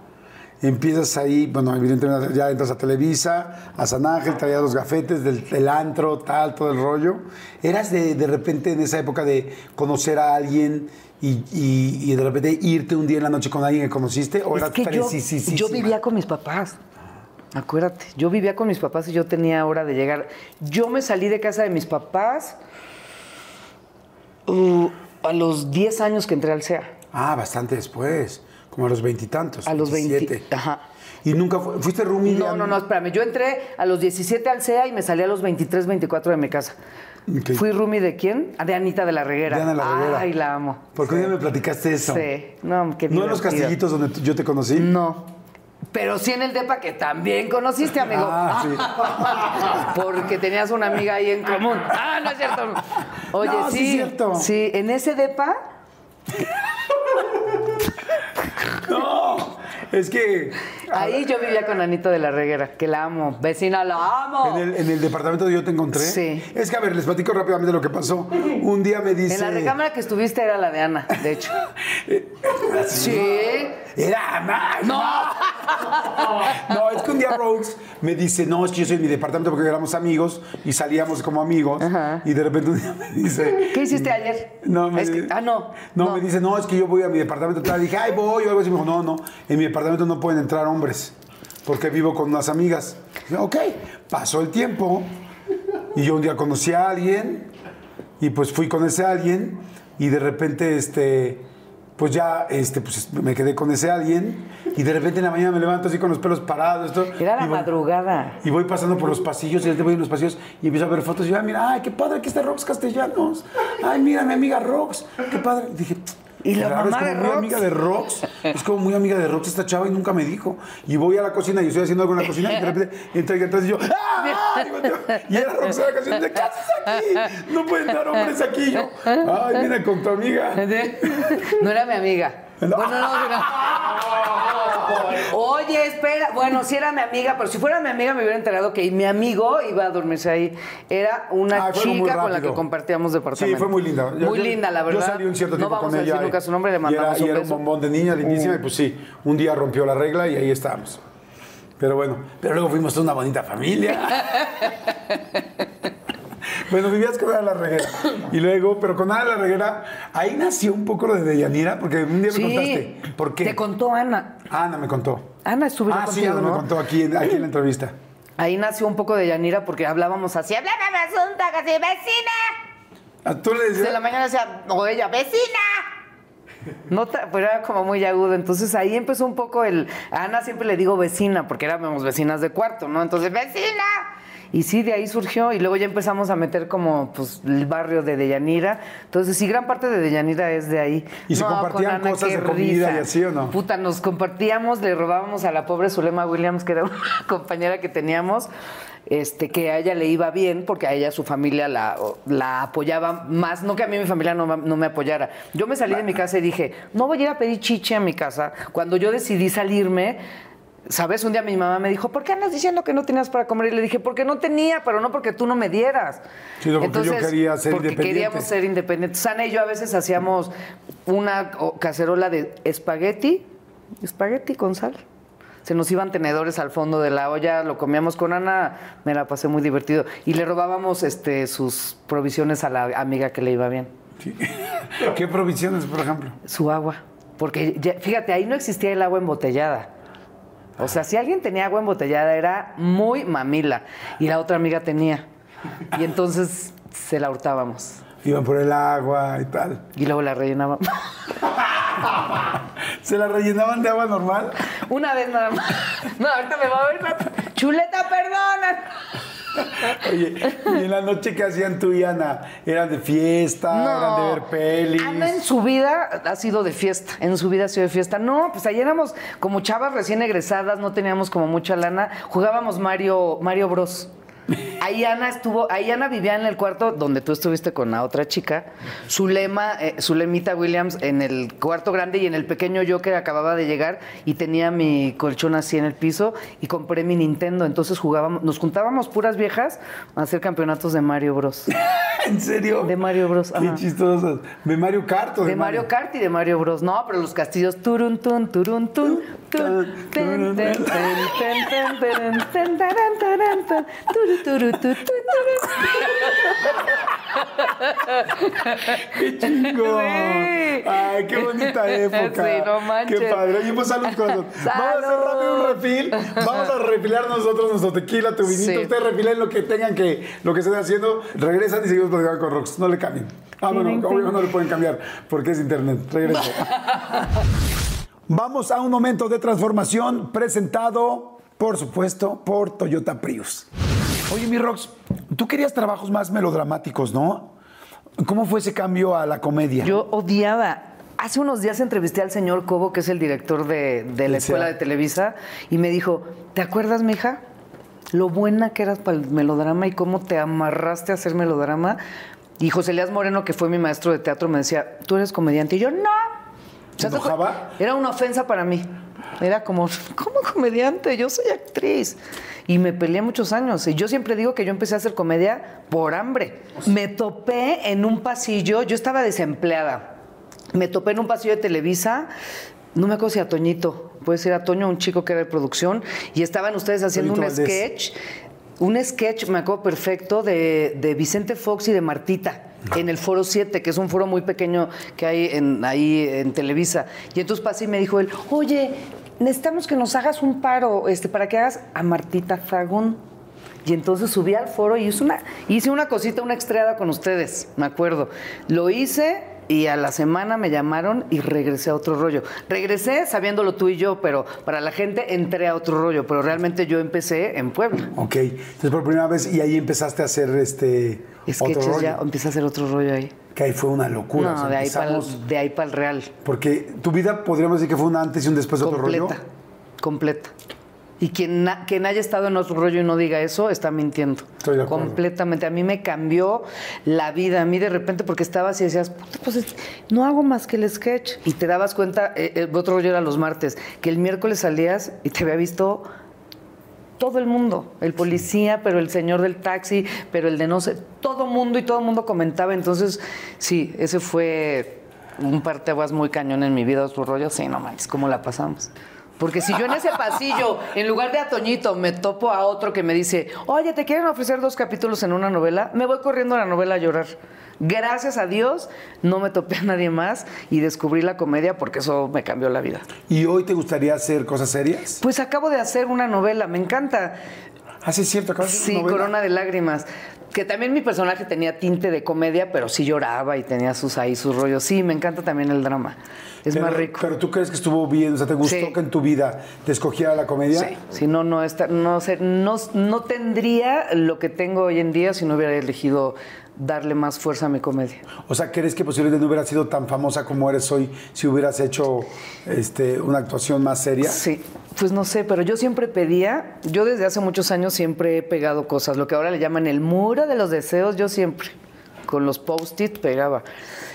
Empiezas ahí, bueno, evidentemente ya entras a Televisa, a San Ángel, traías los gafetes del, del antro, tal, todo el rollo. ¿Eras de, de repente en esa época de conocer a alguien y, y- y de repente irte un día en la noche con alguien que conociste? ¿O es eras que yo vivía con mis papás. Acuérdate, yo vivía con mis papás y yo tenía hora de llegar. Yo me salí de casa de mis papás uh, a los 10 años que entré al CEA. Ah, bastante después, como a los veintitantos. A los 20. 27. Ajá. ¿Y nunca fu- fuiste roomie? No, no, no, espérame. Yo entré a los 17 al CEA y me salí a los 23, 24 de mi casa. Ok. ¿Fui roomie de quién? Ah, De Anita de la Reguera. De Ana la Reguera. Ay, la amo. Porque un día me platicaste eso. Sí. No, qué ¿No en los castillitos donde yo te conocí? No. Pero sí en el DEPA que también conociste, amigo. Ah, Porque tenías una amiga ahí en común. Ah, no es cierto. Oye, No, sí sí. es cierto. Sí, en ese DEPA. No, es que Ahí yo vivía con Anita de la Reguera, que la amo. Vecina, la amo. en el, en el departamento donde yo te encontré. Sí. Es que, a ver, les platico rápidamente lo que pasó. Un día me dice... En la recámara que estuviste era la de Ana, de hecho. sí. Era. No. No, es que un día Rogues me dice, no, es que yo soy en mi departamento porque éramos amigos y salíamos como amigos. Ajá. Y de repente un día me dice... ¿Qué hiciste ayer? No, me Es que- ah, no, No, no. me dice, no, es que yo voy a mi departamento. Tal. Dije, ay, voy o algo así. Me dijo, no, no, en mi departamento no pueden entrar hombres porque vivo con unas amigas. Dije, ok, pasó el tiempo y yo un día conocí a alguien y pues fui con ese alguien y de repente, este, pues ya, este, pues me quedé con ese alguien y de repente en la mañana me levanto así con los pelos parados. Esto, Era la y voy- madrugada. y voy pasando por los pasillos, y voy en los pasillos y empiezo a ver fotos. Y yo, ah, mira, ay, qué padre, aquí está Rox Castellanos. Ay, mira, mi amiga Rox, qué padre. Y dije, ¿Y la raro, mamá es de como muy Rox? amiga de Rox. Es como muy amiga de Rox esta chava y nunca me dijo. Y voy a la cocina y estoy haciendo algo en la cocina y de repente entra alguien atrás y yo, ¡ah! Y, y era Rox en la canción de ¿qué haces aquí? No pueden entrar hombres aquí. Y yo, ay, mira con tu amiga. No era mi amiga. No. Bueno, no, no. Oye, espera. Bueno, sí era mi amiga, pero si fuera mi amiga me hubiera enterado que mi amigo iba a dormirse ahí. Era una Ah, chica con la que compartíamos departamento. Sí, fue muy linda. Yo- Muy yo- linda, la verdad. Yo salí un cierto no tiempo vamos con a ella. decir y- nunca su nombre, le y mandamos era, y un era un bombón de niña, lindísima, y pues sí, un día rompió la regla y ahí estábamos. Pero bueno, pero luego fuimos toda una bonita familia. bueno, vivías con Ana la Reguera. Y luego, pero con Ana la Reguera, ahí nació un poco lo de Deyanira, porque un día me Sí. contaste. ¿Por qué? Te contó Ana. Ana me contó. Ana estuvo Ah, sí, contigo, Ana ¿no? me contó aquí, en- aquí en la entrevista. Ahí nació un poco de Yanira porque hablábamos así. Hablábame asunta, casi vecina. Ah, ¿Tú le De decías? la mañana decía, o ella, vecina. No, pero era como muy agudo. Entonces ahí empezó un poco el. A Ana siempre le digo vecina, porque éramos vecinas de cuarto, ¿no? Entonces, vecina. Y sí, de ahí surgió. Y luego ya empezamos a meter como pues el barrio de Deyanira. Entonces, sí, gran parte de Deyanira es de ahí. ¿Y se compartían cosas de comida y así, o no? Puta, nos compartíamos, le robábamos a la pobre Zulema Williams, que era una compañera que teníamos, este, que a ella le iba bien, porque a ella su familia la, la apoyaba más, no que a mí mi familia no, no me apoyara. Yo me salí de mi casa y dije, no voy a ir a pedir chiche a mi casa. Cuando yo decidí salirme, ¿Sabes? Un día mi mamá me dijo, ¿por qué andas diciendo que no tenías para comer? Y le dije, porque no tenía, pero no porque tú no me dieras. Sí, porque yo quería ser porque independiente. queríamos ser independientes. Ana y yo a veces hacíamos una cacerola de espagueti, espagueti con sal. Se nos iban tenedores al fondo de la olla, lo comíamos con Ana, me la pasé muy divertido. Y le robábamos este, sus provisiones a la amiga que le iba bien, ¿Qué provisiones, por ejemplo? su agua. Porque ya- fíjate, ahí no existía el agua embotellada. O sea, si alguien tenía agua embotellada era muy mamila. Y la otra amiga tenía. Y entonces se la hurtábamos. Iban por el agua y tal. Y luego la rellenábamos. ¿Se la rellenaban de agua normal? Una vez nada más. No, ahorita me va a ver. la- Chuleta, perdona. Oye, y en la noche que hacían tú y Ana, ¿eran de fiesta? ¿Eran de ver pelis? Ana en su vida ha sido de fiesta. En su vida ha sido de fiesta. No, pues ayer éramos como chavas recién egresadas, no teníamos como mucha lana. Jugábamos Mario, Mario Bros. Ahí Ana estuvo, ahí Ana vivía en el cuarto donde tú estuviste con la otra chica. Zulema, eh, Zulemita Williams en el cuarto grande y en el pequeño yo que acababa de llegar y tenía mi colchón así en el piso y compré mi Nintendo. Entonces jugábamos, nos juntábamos puras viejas a hacer campeonatos de Mario Bros. ¿En serio? De Mario Bros, Qué ajá. chistosos. ¿De Mario Kart o de, De Mario Kart y de Mario Bros. No, pero los castillos turun tun turun tun tun ten, ten, ten, ten, ten, ten, ten, taran, taran, tan, turu, tu, tu. ¡Qué chingón! Sí. ¡Ay, qué bonita época! Sí, no manches. ¡Qué padre! Oye, pues salud, corazón. Vamos a hacer rápido un refil. Vamos a refilar nosotros nuestro tequila, tu vinito. Sí. Ustedes refilen lo que tengan que, lo que estén haciendo. Regresan y seguimos platicando con Rox. No le cambien. Ah, bueno, obvio no le pueden cambiar porque es internet. Regreso. Vamos a un momento de transformación presentado, por supuesto, por Toyota Prius. Oye, mi Rox, tú querías trabajos más melodramáticos, ¿no? ¿Cómo fue ese cambio a la comedia? Yo odiaba. Hace unos días entrevisté al señor Cobo, que es el director de, de la escuela de Televisa, y me dijo, ¿te acuerdas, mija? Lo buena que eras para el melodrama y cómo te amarraste a hacer melodrama. Y José Elías Moreno, que fue mi maestro de teatro, me decía, ¿tú eres comediante? Y yo, no. ¿Te O sea, enojaba? Era una ofensa para mí. Era como, ¿cómo comediante? Yo soy actriz. Y me peleé muchos años. Y yo siempre digo que yo empecé a hacer comedia por hambre. Me topé en un pasillo, yo estaba desempleada. Me topé en un pasillo de Televisa, no me acuerdo si a Toñito, puede ser a Toño, un chico que era de producción, y estaban ustedes haciendo Toñito un Valdés. sketch, un sketch, me acuerdo perfecto, de, de Vicente Fox y de Martita. En el foro 7, que es un foro muy pequeño que hay en, ahí en Televisa. Y entonces pasé y me dijo él, oye, necesitamos que nos hagas un paro este, para que hagas a Martita Zagón. Y entonces subí al foro y hice una, hice una cosita, una estreada con ustedes, me acuerdo. Lo hice y a la semana me llamaron y regresé a otro rollo. Regresé sabiéndolo tú y yo, pero para la gente entré a otro rollo, pero realmente yo empecé en Puebla. Ok, entonces por primera vez y ahí empezaste a hacer este otro Sketches rollo. ya, empecé a hacer otro rollo ahí. Que ahí fue una locura. o No, sea, de ahí, para de ahí para el real. Porque tu vida podríamos decir que fue un antes y un después de otro rollo. Completa, completa. Y quien, quien haya estado en otro rollo y no diga eso, está mintiendo. Estoy de acuerdo. Completamente. A mí me cambió la vida. A mí de repente, porque estabas y decías, "Puta, pues es- no hago más que el sketch. Y te dabas cuenta, eh, el otro rollo era los martes, que el miércoles salías y te había visto todo el mundo, el policía, pero el señor del taxi, pero el de no sé, todo mundo y todo el mundo comentaba. Entonces, sí, ese fue un parteaguas muy cañón en mi vida, otro rollo. Sí, no manches, ¿cómo la pasamos? Porque si yo en ese pasillo, en lugar de a Toñito, me topo a otro que me dice, oye, ¿te quieren ofrecer dos capítulos en una novela? Me voy corriendo a la novela a llorar. Gracias a Dios, no me topé a nadie más y descubrí la comedia porque eso me cambió la vida. ¿Y hoy te gustaría hacer cosas serias? Pues acabo de hacer una novela, me encanta. Ah, sí, es cierto. acabas de hacer Sí. Corona de Lágrimas. Que también mi personaje tenía tinte de comedia, pero sí lloraba y tenía sus ahí, sus rollos. Sí, me encanta también el drama. Es Pero- más rico. Pero tú crees que estuvo bien, o sea, ¿te gustó Sí. que en tu vida te escogiera la comedia? Sí, si no, no, está, no, sé, no, no tendría lo que tengo hoy en día si no hubiera elegido darle más fuerza a mi comedia. O sea, ¿crees que posiblemente no hubieras sido tan famosa como eres hoy si hubieras hecho este, una actuación más seria? Sí, pues no sé, pero yo siempre pedía, yo desde hace muchos años siempre he pegado cosas, lo que ahora le llaman el muro de los deseos, yo siempre, con los post-it pegaba.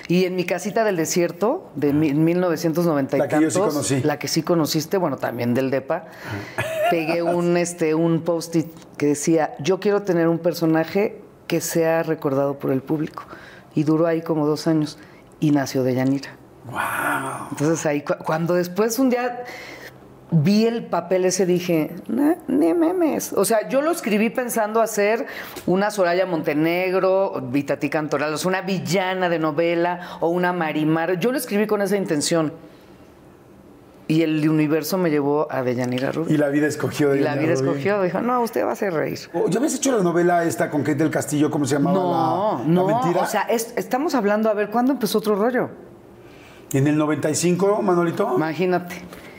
Y en mi casita del desierto, de mi- 1990 y La que yo sí conocí. la que sí conociste, bueno, también del DEPA, pegué un, este, un post-it que decía, yo quiero tener un personaje que sea recordado por el público. Y duró ahí como dos años. Y nació de Yanira. ¡Wow! Entonces ahí, cu- cuando después un día vi el papel ese, dije, "Na- ni memes. O sea, yo lo escribí pensando hacer una Soraya Montenegro, Vitati Cantoral, o sea, una villana de novela o una Marimar. Yo lo escribí con esa intención. Y el universo me llevó a Deyanira Rubio. Y la vida escogió de Y la vida Rubio. escogió, dijo, no, usted va a hacer reír. ¿Ya habías hecho la novela esta con Kate del Castillo? ¿Cómo se llamaba? No, la, no, la mentira. o sea, es- estamos hablando, a ver, ¿cuándo empezó otro rollo? en el 95, Manolito. Imagínate,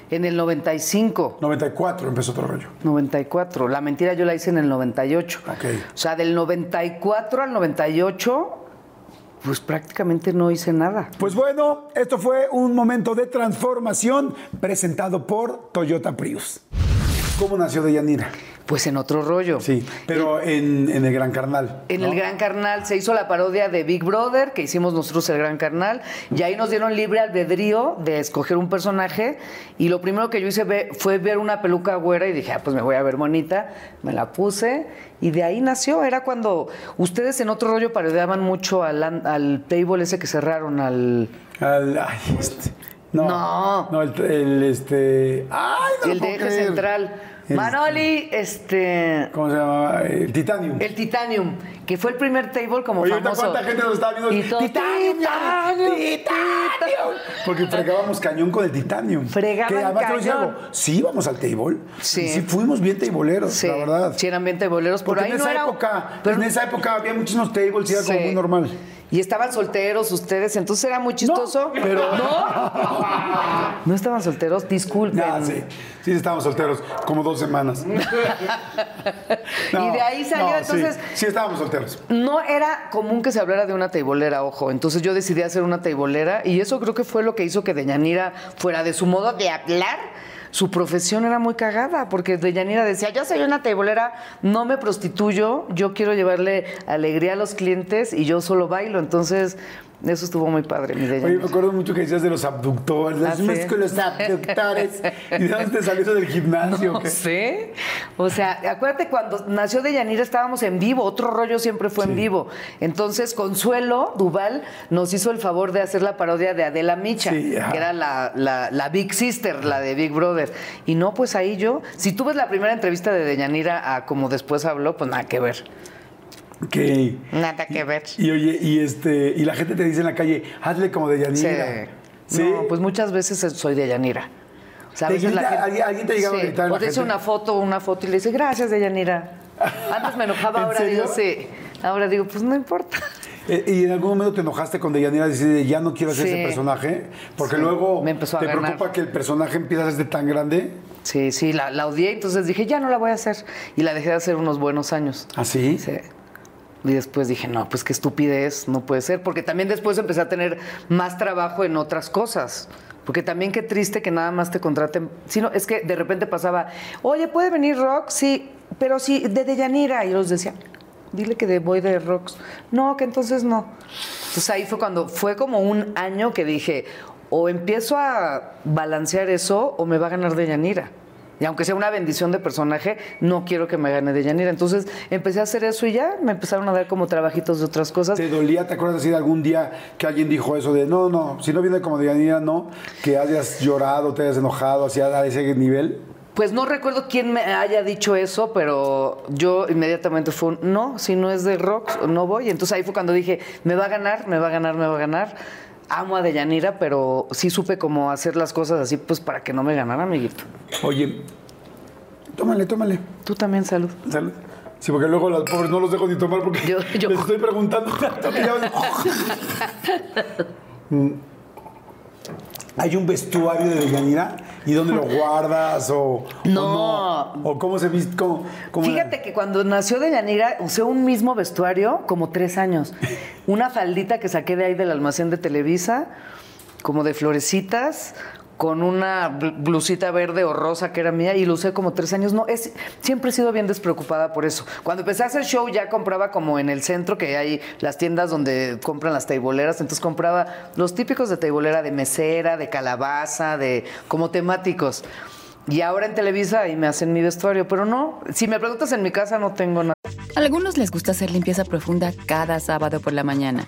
en el 95, 94 empezó otro rollo. 94, la mentira yo la hice en el 98. Ok. O sea, del 94 al 98, pues prácticamente no hice nada. Pues bueno, esto fue un momento de transformación presentado por Toyota Prius. ¿Cómo nació Deyanira? Pues en otro rollo. Sí, pero en, en el Gran Carnal. En ¿no? el Gran Carnal se hizo la parodia de Big Brother, que hicimos nosotros el Gran Carnal, y ahí nos dieron libre albedrío de escoger un personaje, y lo primero que yo hice ve- fue ver una peluca güera y dije, ah, pues me voy a ver bonita, me la puse, y de ahí nació, era cuando ustedes en otro rollo parodiaban mucho al, al table ese que cerraron, al... Al- ay, este. No. No. No, el, el, este. ¡Ay, no el de eje central. Manoli, este... ¿Cómo se llama? El Titanium. El Titanium, que fue el primer table como Oye, famoso. cuánta gente nos estaba viendo. Y todo, ¡Titanium! Titanium, ¡Titanium! Porque fregábamos cañón con el Titanium. Fregaban que además cañón. algo, Sí íbamos al table. Sí. Y sí fuimos bien tableeros, Sí, la verdad. sí eran bien tableros, por Porque ahí en no esa era- época, pero- en esa época había muchísimos tables y era como muy normal. Y estaban solteros ustedes, entonces era muy chistoso. pero- ¿No? ¿No estaban solteros? Disculpen. Ah, sí. Sí, estábamos solteros, como dos semanas. Y de ahí salió, no, sí. entonces- Sí, estábamos solteros. No era común que se hablara de una teibolera, ojo. Entonces yo decidí hacer una teibolera y eso creo que fue lo que hizo que Deyanira fuera de su modo de hablar. Su profesión era muy cagada, porque Deyanira decía, yo soy una teibolera, no me prostituyo, yo quiero llevarle alegría a los clientes y yo solo bailo. Entonces, eso estuvo muy padre, mi Oye, me acuerdo mucho que decías de los abductores. ¿Ah, sí? con los abductores. ¿Y de dónde te salió eso del gimnasio? No sé. O sea, acuérdate cuando nació Deyanira estábamos en vivo, otro rollo siempre fue en vivo. Entonces, Consuelo Duval nos hizo el favor de hacer la parodia de Adela Micha, Sí, que era la, la- la Big Sister, la de Big Brother. Y no, pues ahí yo, si tú ves la primera entrevista de Deyanira a como después habló, pues nada que ver. Ok. Nada que ver. Y oye, y este, y la gente te dice en la calle, hazle como de Sí. Yanira. Sí. No, pues muchas veces soy Deyanira. O sea, a ¿Te veces la grita- gente- alguien- alguien te ha llegado a Sí, gritar la O te una foto, una foto y le dice, gracias, Deyanira. Antes me enojaba, ¿En ahora serio? digo, sí. Ahora digo, pues no importa. Eh, ¿Y en algún momento te enojaste con Deyanira y decís, ya no quiero hacer Sí. ese personaje? Porque Sí. luego Me empezó a te ganar. preocupa que el personaje empiece a ser tan grande. Sí, sí, la, la odié, entonces dije, ya no la voy a hacer. Y la dejé de hacer unos buenos años. ¿Así? Sí. Y después dije, no, pues qué estupidez, no puede ser. Porque también después empecé a tener más trabajo en otras cosas. Porque también qué triste que nada más te contraten. Si no, es que de repente pasaba, oye, ¿puede venir Rock? Sí, pero sí, de Deyanira. Y les decía, dile que de, voy de Rocks. No, que entonces no. Entonces ahí fue cuando, fue como un año que dije, o empiezo a balancear eso o me va a ganar Deyanira. Y aunque sea una bendición de personaje, no quiero que me gane Deyanira. Entonces empecé a hacer eso y ya me empezaron a dar como trabajitos de otras cosas. ¿Te dolía, te acuerdas así de algún día que alguien dijo eso de, no, no, si no viene como Deyanira, no, que hayas llorado, te hayas enojado hacia a ese nivel? Pues no recuerdo quién me haya dicho eso, pero yo inmediatamente fue un, no, si no es de rock, no voy. Entonces ahí fue cuando dije, me va a ganar, me va a ganar, me va a ganar. Amo a Deyanira, pero sí supe cómo hacer las cosas así, pues para que no me ganara, amiguito. Oye, tómale, tómale. Tú también, salud. Salud. Sí, porque luego los pobres no los dejo ni tomar porque Yo- yo- les estoy preguntando tanto que ya... ¿Hay un vestuario de Deyanira? ¿Y dónde lo guardas? ¿O, o No. ¿O cómo se viste? Cómo, cómo Fíjate que cuando nació Deyanira usé un mismo vestuario como tres años. Una faldita que saqué de ahí del almacén de Televisa, como de florecitas, con una bl- blusita verde o rosa que era mía y lo usé como tres años. No, siempre he sido bien despreocupada por eso. Cuando empecé a hacer show ya compraba como en el centro, que hay las tiendas donde compran las teiboleras, entonces compraba los típicos de teibolera de mesera, de calabaza, de como temáticos. Y ahora en Televisa ahí me hacen mi vestuario, pero no, si me preguntas en mi casa no tengo nada. A algunos les gusta hacer limpieza profunda cada sábado por la mañana.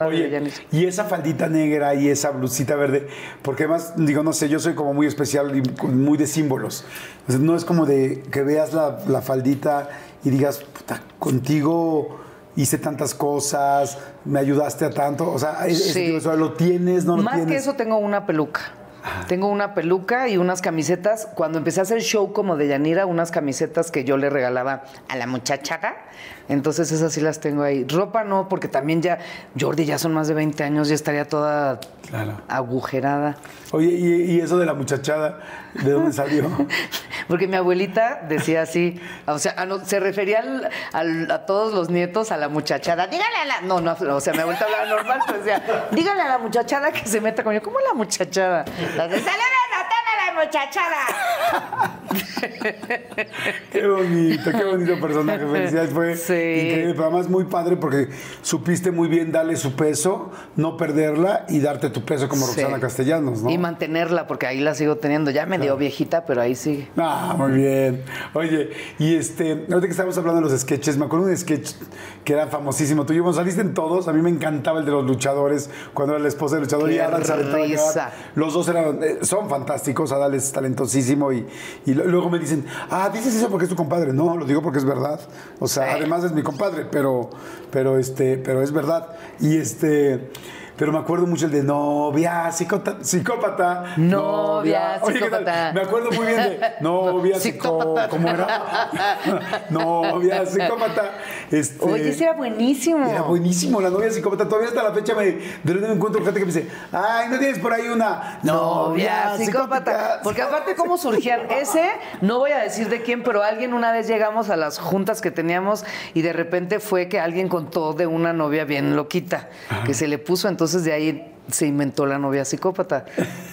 Oye, y esa faldita negra y esa blusita verde, porque además, digo, no sé, yo soy como muy especial y muy de símbolos. Entonces, no es como de que veas la, la faldita y digas, puta, contigo hice tantas cosas, me ayudaste a tanto. O sea, es- Sí. es- o sea, lo tienes, no lo Más tienes. que eso tengo una peluca. Tengo una peluca y unas camisetas. Cuando empecé a hacer show como de Yanira, unas camisetas que yo le regalaba a la muchachada. Entonces esas sí las tengo ahí. Ropa no, porque también ya, Jordi, ya son más de 20 años, ya estaría toda Claro. agujerada. Oye, y, y eso de la muchachada, ¿de dónde salió? Porque mi abuelita decía así, o sea, a no- se refería al- al- a todos los nietos a la muchachada. Dígale a la. No, no, o sea, mi abuelita hablaba normal, pero decía, dígale a la muchachada que se meta con yo. ¿Cómo la muchachada? ¡Saludos a toda la muchachada! Qué bonito, qué bonito personaje. Felicidades, fue Sí. increíble. Pero además muy padre porque supiste muy bien darle su peso, no perderla y darte tu peso como Sí. Roxana Castellanos, ¿no? Y mantenerla, porque ahí la sigo teniendo. Ya me dio viejita, pero ahí sigue. Ah, muy bien. Oye, y este, ahorita que estábamos hablando de los sketches, me acuerdo de un sketch que era famosísimo. Tú y yo, bueno, saliste en todos. A mí me encantaba el de los luchadores, cuando era la esposa del luchador y Qué Adal se aventaba a llorar. risa. Los dos eran, eh, son fantásticos. Adal es talentosísimo y, y lo- luego me dicen, ah, dices eso porque es tu compadre. No, lo digo porque es verdad. O sea, además es mi compadre, pero, pero, este, pero es verdad. Y este. Pero me acuerdo mucho el de novia, psicota- psicópata. Novia, psicópata. Me acuerdo muy bien de novia, psicó, Psicópata. ¿cómo era? novia, psicópata. Este, Oye, ese era buenísimo. Era buenísimo, la novia psicópata. Todavía hasta la fecha me, de me encuentro gente que me dice, ay, ¿no tienes por ahí una Novia psicópata. Porque aparte, ¿cómo surgían? Ese, no voy a decir de quién, pero alguien una vez llegamos a las juntas que teníamos y de repente fue que alguien contó de una novia bien loquita que se le puso, entonces de ahí se inventó la novia psicópata.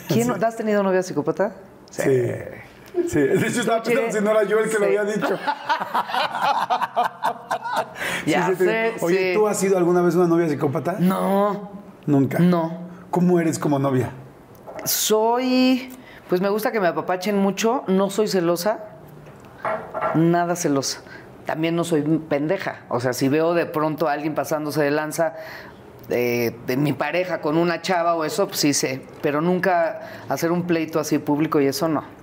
¿Quién no- has tenido novia psicópata? Sí. Sí, de hecho estaba pensando si no era yo el que lo Sí. había dicho. Ya Sí, sí, sé, Oye, sí. ¿tú has sido alguna vez una novia psicópata? No, Nunca. no. ¿Cómo eres como novia? Soy, pues me gusta que me apapachen mucho, no soy celosa, nada celosa. También no soy pendeja, o sea, si veo de pronto a alguien pasándose de lanza eh, de mi pareja con una chava o eso, pues sí sé, pero nunca hacer un pleito así público y eso no.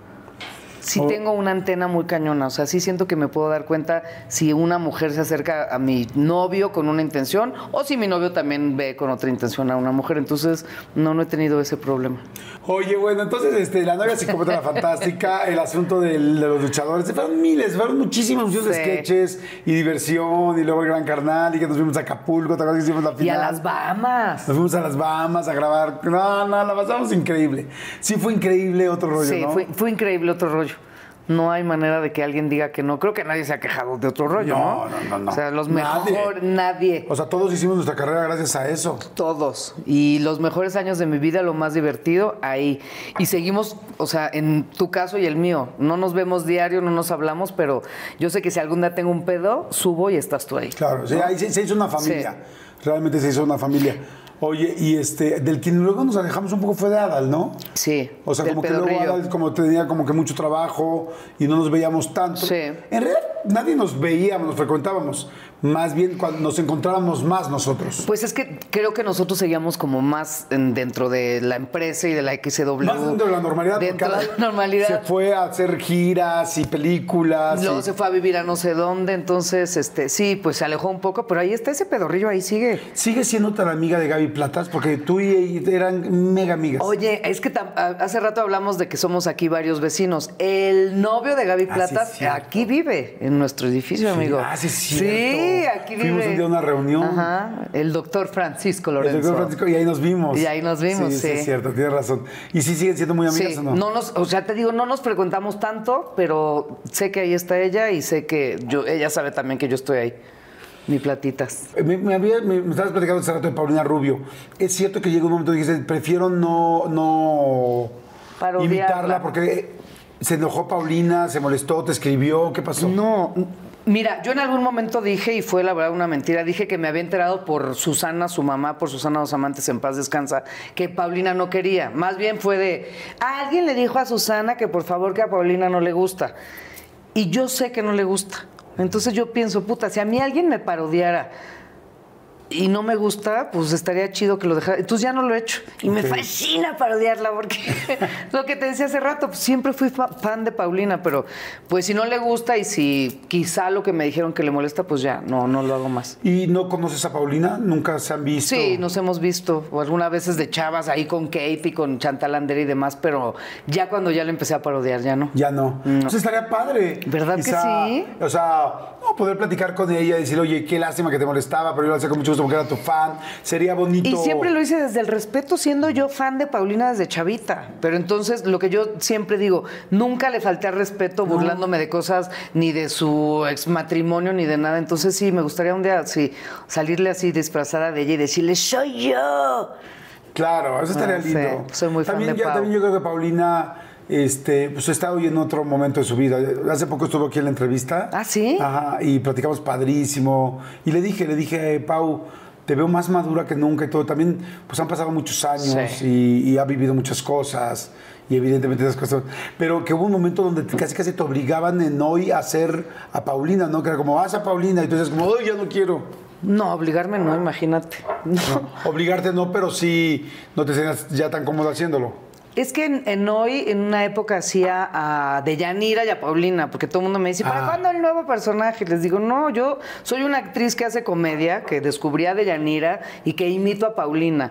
Sí O- tengo una antena muy cañona, o sea, sí siento que me puedo dar cuenta si una mujer se acerca a mi novio con una intención o si mi novio también ve con otra intención a una mujer, entonces no, no he tenido ese problema. Oye, bueno, entonces este, la novia psicópata fantástica, el asunto del- de los luchadores, se fueron miles, fueron muchísimos, muchos Sí. sketches y diversión, y luego el Gran Carnal, y que nos fuimos a Acapulco, ¿te acuerdas que hicimos la Y final? a las Bahamas. Nos fuimos a las Bahamas a grabar. No, no, la pasamos increíble. Sí, fue increíble otro rollo, Sí, ¿no? fue, fue increíble otro rollo. No hay manera de que alguien diga que no. Creo que nadie se ha quejado de otro rollo, ¿no? No, no, no, no. O sea, los Nadie. mejores, nadie. O sea, todos hicimos nuestra carrera gracias a eso. Todos. Y los mejores años de mi vida, lo más divertido, ahí. Y seguimos, o sea, en tu caso y el mío. No nos vemos diario, no nos hablamos, pero yo sé que si algún día tengo un pedo, subo y estás tú ahí. Claro, sí, ahí se, se hizo una familia. Realmente se hizo una familia. Oye, y este, del que luego nos alejamos un poco fue de Adal, ¿no? Sí. O sea, como que luego. Adal como tenía como que mucho trabajo y no nos veíamos tanto. Sí. En realidad nadie nos veíamos, nos frecuentábamos. Más bien cuando nos encontrábamos más nosotros. Pues es que creo que nosotros seguíamos como más en- dentro de la empresa y de la XW. más dentro de la normalidad. Dentro de la normalidad. Se fue a hacer giras y películas. Luego y- se fue a vivir a no sé dónde, entonces, este, sí, pues se alejó un poco, pero ahí está ese pedorrillo, ahí sigue. ¿Sigue siendo tan amiga de Gaby Platas? Porque tú y ella eran mega amigas. Oye, es que hace rato hablamos de que somos aquí varios vecinos. El novio de Gaby Ah, sí, Plata es cierto. aquí vive, en nuestro edificio, Sí, amigo. ah, sí, Sí, cierto. Sí, aquí vive. Fuimos un día a una reunión. Ajá, el doctor Francisco El Lorenzo. doctor Francisco, y ahí nos vimos. Y ahí nos vimos, sí. es cierto, tienes razón. ¿Y sí siguen siendo muy amigas Sí, o no? no nos, o sea, te digo, no nos frecuentamos tanto, pero sé que ahí está ella y sé que yo, ella sabe también que yo estoy ahí. Ni platitas. Eh, Me, me había- me- me estabas platicando hace rato de Paulina Rubio. Es cierto que llegó un momento que dijiste, prefiero no, no Parodiarla. imitarla porque se enojó Paulina, se molestó, te escribió, ¿qué pasó? No, mira, yo en algún momento dije, y fue la verdad una mentira, dije que me había enterado por Susana, su mamá, por Susana Dos Amantes en paz descansa, que Paulina no quería. Más bien fue de, alguien le dijo a Susana que por favor que a Paulina no le gusta. Y yo sé que no le gusta. Entonces yo pienso, puta, si a mí alguien me parodiara y no me gusta, pues estaría chido que lo dejara. Entonces ya no lo he hecho. Y me fascina parodiarla porque lo que te decía hace rato, pues siempre fui fa- fan de Paulina, pero pues si no le gusta y si quizá lo que me dijeron que le molesta, pues ya, no, no lo hago más. ¿Y no conoces a Paulina? ¿Nunca se han visto? Sí, nos hemos visto, o algunas veces de chavas ahí con Kate y con Chantal Andere y demás, pero ya cuando ya le empecé a parodiar, ya no. Ya no. Entonces estaría padre. ¿Verdad que sí? O sea, no, poder platicar con ella y decir, oye, qué lástima que te molestaba, pero yo lo hacía con mucho gusto porque era tu fan. Sería bonito. Y siempre lo hice desde el respeto, siendo yo fan de Paulina desde chavita. Pero entonces, lo que yo siempre digo, nunca le falté al respeto burlándome de cosas, ni de su ex matrimonio, ni de nada. Entonces, sí, me gustaría un día sí, salirle así disfrazada de ella y decirle, ¡soy yo! Claro, eso estaría Ah, sí, lindo. soy muy fan de yo, Pau. también yo creo que Paulina este, pues está hoy en otro momento de su vida. Hace poco estuvo aquí en la entrevista. ¿Ah, sí? Ajá, y platicamos padrísimo. Y le dije, le dije, Pau, te veo más madura que nunca y todo. También, pues han pasado muchos años Sí. y, y ha vivido muchas cosas. Y evidentemente esas cosas. Pero que hubo un momento donde casi casi te obligaban en hoy a hacer a Paulina, ¿no? Que era como, haz a Paulina. Y tú dices como, ay, ya no quiero. No, obligarme no, imagínate. No. Obligarte no, pero sí no te sientas ya tan cómodo haciéndolo. Es que en, en hoy, en una época, hacía a Deyanira y a Paulina, porque todo el mundo me dice, ¿para Ah. cuándo el nuevo personaje? Les digo, no, yo soy una actriz que hace comedia, que descubrí a Deyanira y que imito a Paulina.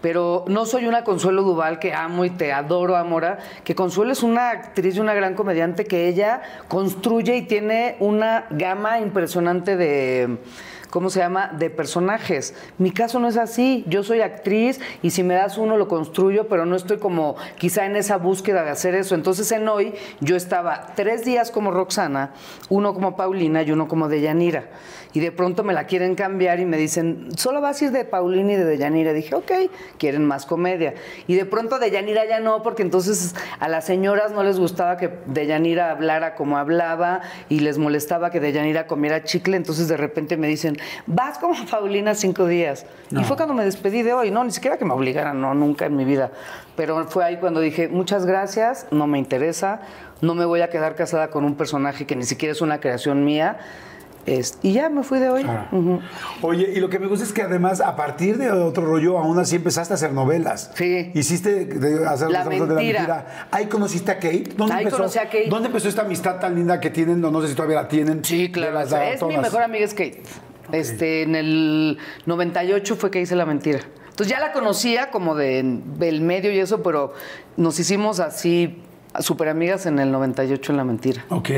Pero no soy una Consuelo Duval que amo y te adoro, Amora. Que Consuelo es una actriz y una gran comediante que ella construye y tiene una gama impresionante de. ¿Cómo se llama?, de personajes. Mi caso no es así. Yo soy actriz y si me das uno lo construyo, pero no estoy como quizá en esa búsqueda de hacer eso. Entonces en hoy yo estaba tres días como Roxana, uno como Paulina y uno como Deyanira. Y de pronto me la quieren cambiar y me dicen, solo vas a ir de Paulina y de Deyanira. Dije, ok, quieren más comedia. Y de pronto Deyanira ya no, porque entonces a las señoras no les gustaba que Deyanira hablara como hablaba y les molestaba que Deyanira comiera chicle. Entonces de repente me dicen, vas como Paulina cinco días. Y fue cuando me despedí de hoy. No, ni siquiera que me obligaran, no, nunca en mi vida. Pero fue ahí cuando dije, muchas gracias, no me interesa, no me voy a quedar casada con un personaje que ni siquiera es una creación mía. Es- y ya me fui de hoy. Oye, y lo que me gusta es que además, a partir de otro rollo, aún así empezaste a hacer novelas. Sí. Hiciste de hacer La estamos hablando mentira. Ahí conociste a Kate. ¿Dónde Ahí empezó, conocí a Kate. ¿Dónde empezó esta amistad tan linda que tienen? No, no sé si todavía la tienen. Sí, de claro. Es mi mejor amiga es Kate. Este, en el 98 fue que hice la mentira. Entonces ya la conocía como de- del medio y eso, pero nos hicimos así súper amigas en el 98 en la mentira. Ok.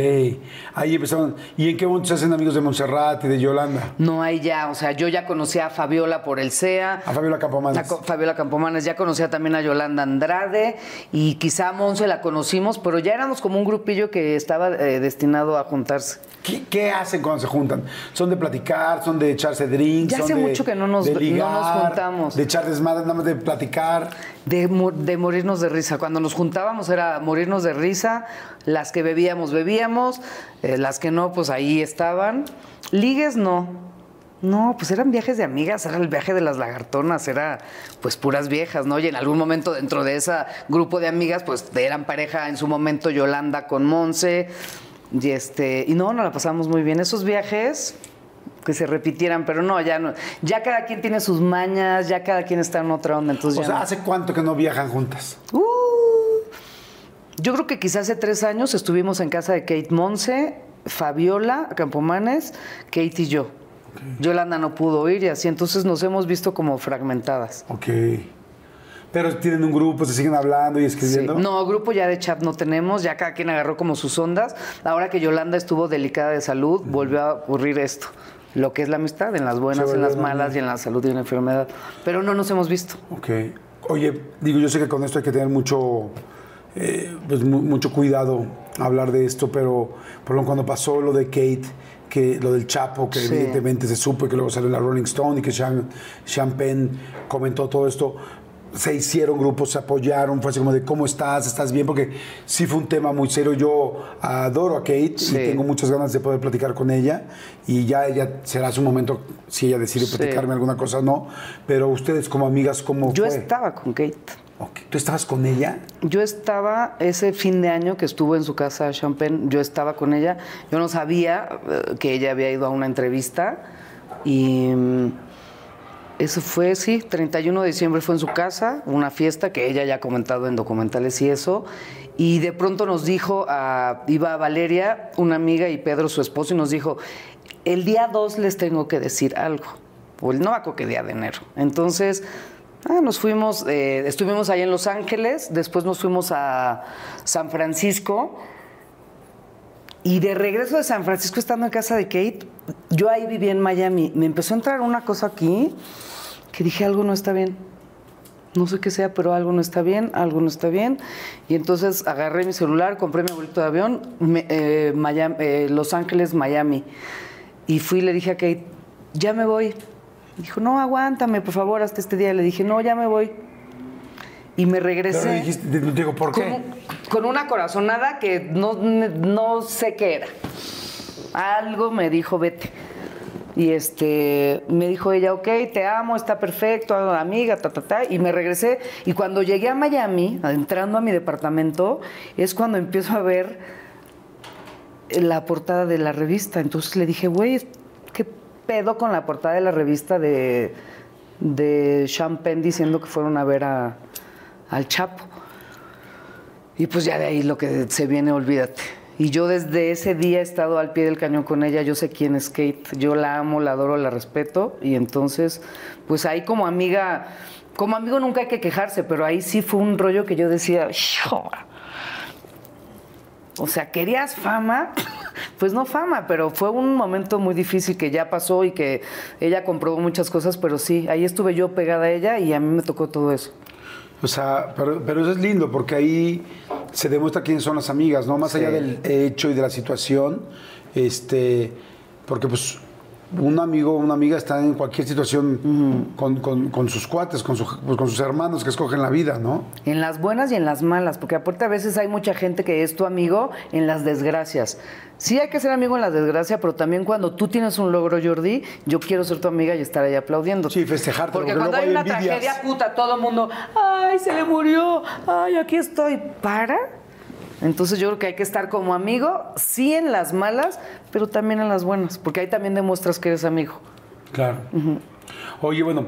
Ahí empezaron. ¿Y en qué momento se hacen amigos de Montserrat y de Yolanda? No hay ya, o sea, yo ya conocía a Fabiola por el CEA. A Fabiola Campomanes. A co- Fabiola Campomanes, ya conocía también a Yolanda Andrade y quizá a Monse la conocimos, pero ya éramos como un grupillo que estaba eh, destinado a juntarse. ¿Qué, qué hacen cuando se juntan? ¿Son de platicar? ¿Son de echarse drinks? Ya hace de- mucho que no nos- no juntamos. De echar desmadre, nada más de platicar. De, de morirnos de risa. Cuando nos juntábamos era morirnos de risa. Las que bebíamos, bebíamos. eh, las que no, pues ahí estaban. Ligues, no. No, pues eran viajes de amigas, era el viaje de las lagartonas, era pues puras viejas, ¿no? Y en algún momento dentro de ese grupo de amigas, pues eran pareja en su momento Yolanda con Monse. Y este, y no, nos la pasamos muy bien. Esos viajes que se repitieran, pero no, ya no. Ya cada quien tiene sus mañas, ya cada quien está en otra onda, entonces O ya sea, no. ¿hace cuánto que no viajan juntas? Uh, yo creo que quizás hace tres años estuvimos en casa de Kate Monse, Fabiola Campomanes, Kate y yo. Yolanda no pudo ir y así, entonces nos hemos visto como fragmentadas. Ok. Pero tienen un grupo, se siguen hablando y Sí. escribiendo. No, grupo ya de chat no tenemos, ya cada quien agarró como sus ondas. Ahora que Yolanda estuvo delicada de salud, volvió a ocurrir esto. lo que es la amistad, en las buenas, en las malas y en la salud y en la enfermedad. Pero no nos hemos visto. Ok. Oye, digo, yo sé que con esto hay que tener mucho, eh, pues, mu- mucho cuidado hablar de esto, pero por ejemplo, cuando pasó lo de Kate, que lo del Chapo, que Sí. evidentemente se supo y que luego salió en la Rolling Stone y que Sean, Sean Penn comentó todo esto, se hicieron grupos, se apoyaron, fue así como de cómo estás, estás bien, porque sí fue un tema muy serio. Yo adoro a Kate Sí. y tengo muchas ganas de poder platicar con ella y ya ella será su momento si ella decide Sí. platicarme alguna cosa o no, pero ustedes como amigas, ¿cómo Yo fue? estaba con Kate. Ok. ¿Tú estabas con ella? Yo estaba ese fin de año que estuvo en su casa Champagne, yo estaba con ella. Yo no sabía eh, que ella había ido a una entrevista y mm, eso fue, sí, 31 de diciembre fue en su casa, una fiesta que ella ya ha comentado en documentales y eso. Y de pronto nos dijo, a, iba Valeria, una amiga, y Pedro, su esposo, y nos dijo, el día 2 les tengo que decir algo. O el no acuerdo qué día de enero. Entonces, ah, nos fuimos, eh, estuvimos ahí en Los Ángeles, después nos fuimos a San Francisco. Y de regreso de San Francisco, estando en casa de Kate, yo ahí vivía en Miami. Me empezó a entrar una cosa aquí que dije, algo no está bien. No sé qué sea, pero algo no está bien, algo no está bien. Y entonces agarré mi celular, compré mi boleto de avión, eh, eh, Los Ángeles, Miami. Y fui y le dije a Kate, ya me voy. Dijo, no, aguántame, por favor, hasta este día. Le dije, no, ya me voy. Y me regresé. Pero dijiste, te digo, ¿por qué? con una corazonada que no, no sé qué era. Algo me dijo, vete. Y este, me dijo ella, ok, te amo, está perfecto, amiga, ta, ta, ta. Y me regresé. Y cuando llegué a Miami, entrando a mi departamento, es cuando empiezo a ver la portada de la revista. Entonces le dije, güey, ¿qué pedo con la portada de la revista de, de Champagne diciendo que fueron a ver a- al Chapo? Y pues ya de ahí lo que se viene, olvídate. Y yo desde ese día he estado al pie del cañón con ella, yo sé quién es Kate, yo la amo, la adoro, la respeto. Y entonces, pues ahí como amiga, como amigo nunca hay que quejarse, pero ahí sí fue un rollo que yo decía. O sea, ¿querías fama? Pues no fama, pero fue un momento muy difícil que ya pasó y que ella comprobó muchas cosas, pero sí, ahí estuve yo pegada a ella y a mí me tocó todo eso. O sea, pero, pero eso es lindo porque ahí se demuestra quiénes son las amigas, ¿no? Más Sí. allá del hecho y de la situación, este, porque pues un amigo o una amiga está en cualquier situación con, con- con sus cuates, con, su- pues, con sus hermanos que escogen la vida, ¿no? En las buenas y en las malas, porque aparte a veces hay mucha gente que es tu amigo en las desgracias. Sí hay que ser amigo en las desgracias, pero también cuando tú tienes un logro, Jordi, yo quiero ser tu amiga y estar ahí aplaudiendo. Sí, festejarte, Porque porque cuando hay hay una envidias. tragedia puta, todo el mundo, ay, se le murió, ay, aquí estoy. ¿Para? Entonces yo creo que hay que estar como amigo, sí en las malas, pero también en las buenas, porque ahí también demuestras que eres amigo. Claro. Oye, bueno,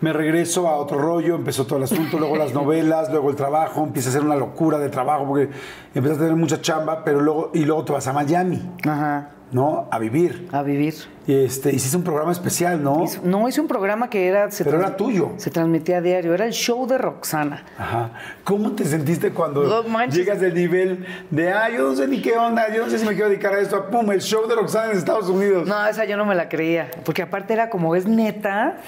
me regreso a otro rollo, empezó todo el asunto, luego las novelas, luego el trabajo, empieza a ser una locura de trabajo porque empiezas a tener mucha chamba, pero luego, y luego te vas a Miami, Ajá. ¿No? A vivir. A vivir. Y este, hiciste un programa especial, ¿no? Hizo- No, hice un programa que era... se Pero era tuyo. Se transmitía a diario, era el show de Roxana. Ajá. ¿Cómo te sentiste cuando No llegas del nivel de, ah, yo no sé ni qué onda, yo no sé si me quiero dedicar a esto, a pum, el show de Roxana en Estados Unidos? No, esa yo no me la creía, porque aparte era como, es neta.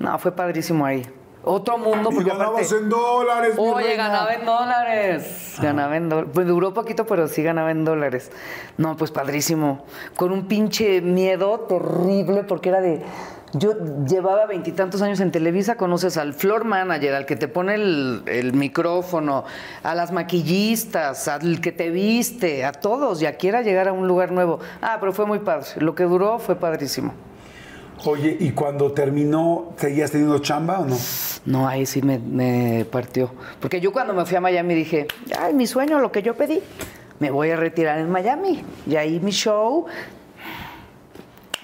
No, fue padrísimo ahí. Otro mundo, y porque ganabas aparte... en dólares, mi Oye, reina. ganaba en dólares. Ganaba en dólares. Pues duró poquito, pero sí ganaba en dólares. No, pues padrísimo. Con un pinche miedo terrible, porque era de. Yo llevaba veintitantos años en Televisa, conoces al floor manager, al que te pone el, el micrófono, a las maquillistas, al que te viste, a todos, y a quiera llegar a un lugar nuevo. Ah, pero fue muy padre. Lo que duró fue padrísimo. Oye, ¿y cuando terminó, seguías teniendo chamba o no? No, ahí sí me, me partió. Porque yo cuando me fui a Miami dije, ay, mi sueño, lo que yo pedí, me voy a retirar en Miami. Y ahí mi show,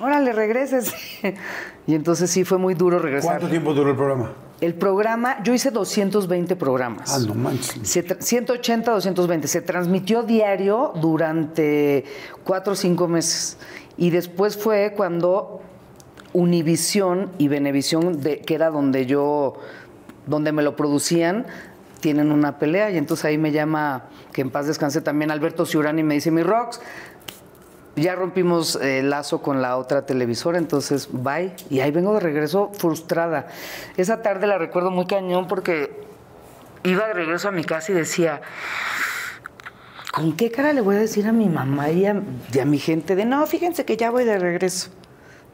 órale, regreses. y entonces sí fue muy duro regresar. ¿Cuánto tiempo duró el programa? El programa, yo hice 220 programas. Ah, no manches. Se tra- 180, 220. Se transmitió diario durante cuatro o cinco meses. Y después fue cuando Univisión y Venevisión, que era donde yo, donde me lo producían, tienen una pelea. Y entonces ahí me llama, que en paz descanse también, Alberto Ciurán y me dice, mi Rox, Ya rompimos el lazo con la otra televisora, entonces bye. Y ahí vengo de regreso frustrada. Esa tarde la recuerdo muy cañón porque iba de regreso a mi casa y decía, ¿con qué cara le voy a decir a mi mamá y a, y a mi gente de, no, fíjense que ya voy de regreso?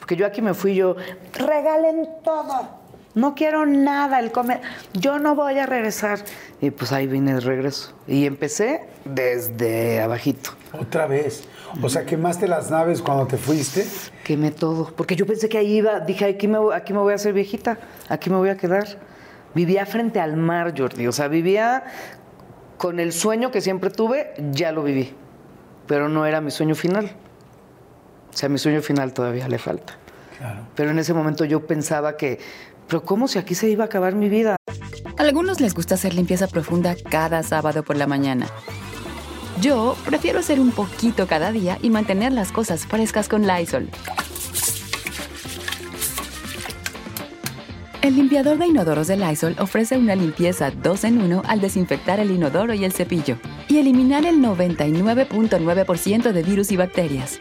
Porque yo aquí me fui yo, regalen todo. No quiero nada, el comer. Yo no voy a regresar. Y pues ahí vine de regreso. Y empecé desde abajito. Otra vez. O sea, quemaste las naves cuando te fuiste. Quemé todo. Porque yo pensé que ahí iba, dije, aquí me, aquí me voy a hacer viejita, aquí me voy a quedar. Vivía frente al mar, Jordi. O sea, vivía con el sueño que siempre tuve, ya lo viví. Pero no era mi sueño final. O sea, mi sueño final todavía le falta. Claro. Pero en ese momento yo pensaba que, pero ¿cómo si aquí se iba a acabar mi vida? A algunos les gusta hacer limpieza profunda cada sábado por la mañana. Yo prefiero hacer un poquito cada día y mantener las cosas frescas con Lysol. El limpiador de inodoros de Lysol ofrece una limpieza 2 en 1 al desinfectar el inodoro y el cepillo y eliminar el 99.9% de virus y bacterias.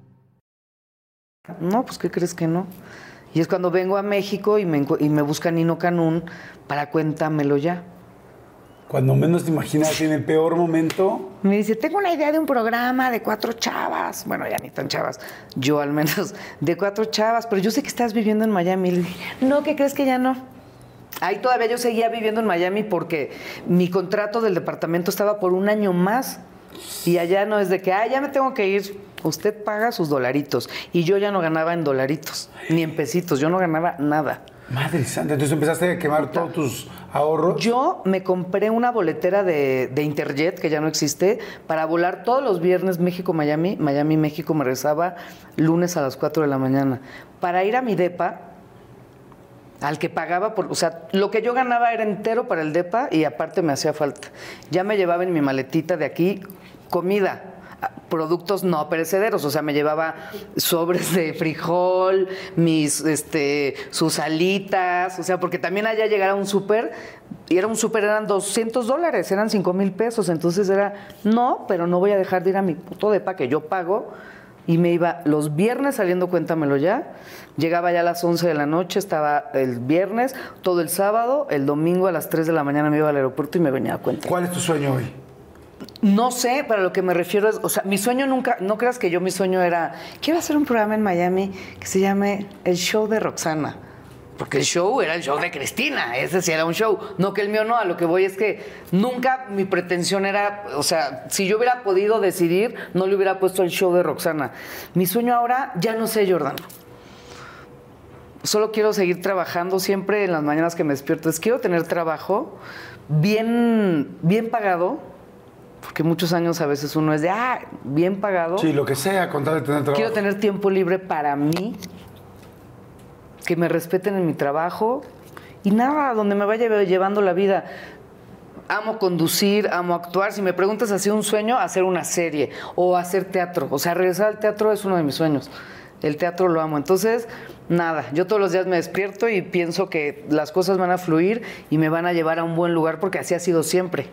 No, pues ¿qué crees que no? Y es cuando vengo a México y me, y me busca Nino Canún para cuéntamelo ya. Cuando menos te imaginas, en el peor momento. Me dice, tengo una idea de un programa de cuatro chavas. Bueno, ya ni tan chavas. Yo al menos de cuatro chavas. Pero yo sé que estás viviendo en Miami. Y le dije, no, ¿qué crees que ya no? Ahí todavía yo seguía viviendo en Miami porque mi contrato del departamento estaba por un año más. Y allá no es de que, ah, ya me tengo que ir. Usted paga sus dolaritos. Y yo ya no ganaba en dolaritos, ni en pesitos. Yo no ganaba nada. Madre santa, entonces empezaste a quemar todos tus ahorros. Yo me compré una boletera de, de Interjet, que ya no existe, para volar todos los viernes México-Miami. Miami-México me rezaba lunes a las 4 de la mañana. Para ir a mi DEPA, al que pagaba, por, o sea, lo que yo ganaba era entero para el DEPA y aparte me hacía falta. Ya me llevaba en mi maletita de aquí comida, productos no perecederos, o sea, me llevaba sobres de frijol, mis, este, sus alitas, o sea, porque también allá llegar a un súper, y era un súper, eran 200 dólares, eran 5 mil pesos, entonces era, no, pero no voy a dejar de ir a mi puto depa que yo pago, y me iba los viernes saliendo, cuéntamelo ya. Llegaba ya a las 11 de la noche, estaba el viernes, todo el sábado, el domingo a las 3 de la mañana me iba al aeropuerto y me venía a cuenta. ¿Cuál es tu sueño hoy? No sé, para lo que me refiero es, o sea, mi sueño nunca, no creas que yo mi sueño era, quiero hacer un programa en Miami que se llame El Show de Roxana. Porque el show era el show de Cristina, ese sí era un show. No que el mío no, a lo que voy es que nunca mi pretensión era, o sea, si yo hubiera podido decidir, no le hubiera puesto el show de Roxana. Mi sueño ahora, ya no sé, Jordana. Solo quiero seguir trabajando siempre en las mañanas que me despierto. Es quiero tener trabajo bien, bien pagado, porque muchos años a veces uno es de, ah, bien pagado. Sí, lo que sea, con tal de tener trabajo. Quiero tener tiempo libre para mí, que me respeten en mi trabajo y nada, donde me vaya llevando la vida. Amo conducir, amo actuar. Si me preguntas así un sueño, hacer una serie o hacer teatro. O sea, regresar al teatro es uno de mis sueños. El teatro lo amo. Entonces, nada, yo todos los días me despierto y pienso que las cosas van a fluir y me van a llevar a un buen lugar porque así ha sido siempre,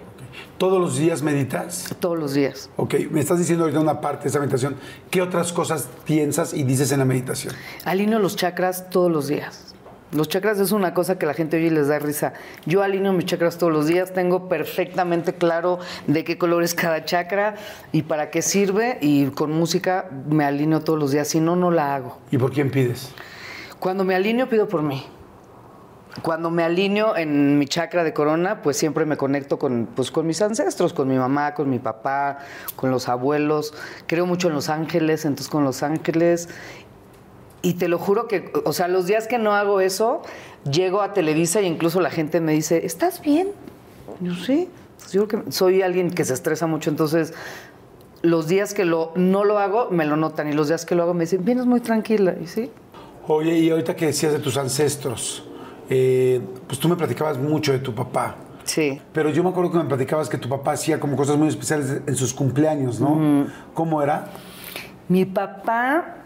¿Todos los días meditas? todos los días. Ok, me estás diciendo ahorita una parte de esa meditación. ¿Qué otras cosas piensas y dices en la meditación? Alineo los chakras todos los días. Los chakras es una cosa que la gente oye y les da risa. Yo alineo mis chakras todos los días, tengo perfectamente claro de qué color es cada chakra y para qué sirve y con música me alineo todos los días, si no, no la hago. ¿Y por quién pides? Cuando me alineo pido por mí. Cuando me alineo en mi chakra de corona, pues siempre me conecto con, pues, con mis ancestros, con mi mamá, con mi papá, con los abuelos. Creo mucho en los ángeles, entonces con los ángeles. Y te lo juro que, o sea, los días que no hago eso, llego a Televisa y incluso la gente me dice, ¿estás bien? Yo sí. Yo creo que soy alguien que se estresa mucho, entonces los días que lo, no lo hago me lo notan y los días que lo hago me dicen, vienes muy tranquila. Y sí, Oye, y ahorita que decías de tus ancestros, eh, pues tú me platicabas mucho de tu papá. sí. Pero yo me acuerdo que me platicabas que tu papá hacía como cosas muy especiales en sus cumpleaños, ¿no? ¿Cómo era? Mi papá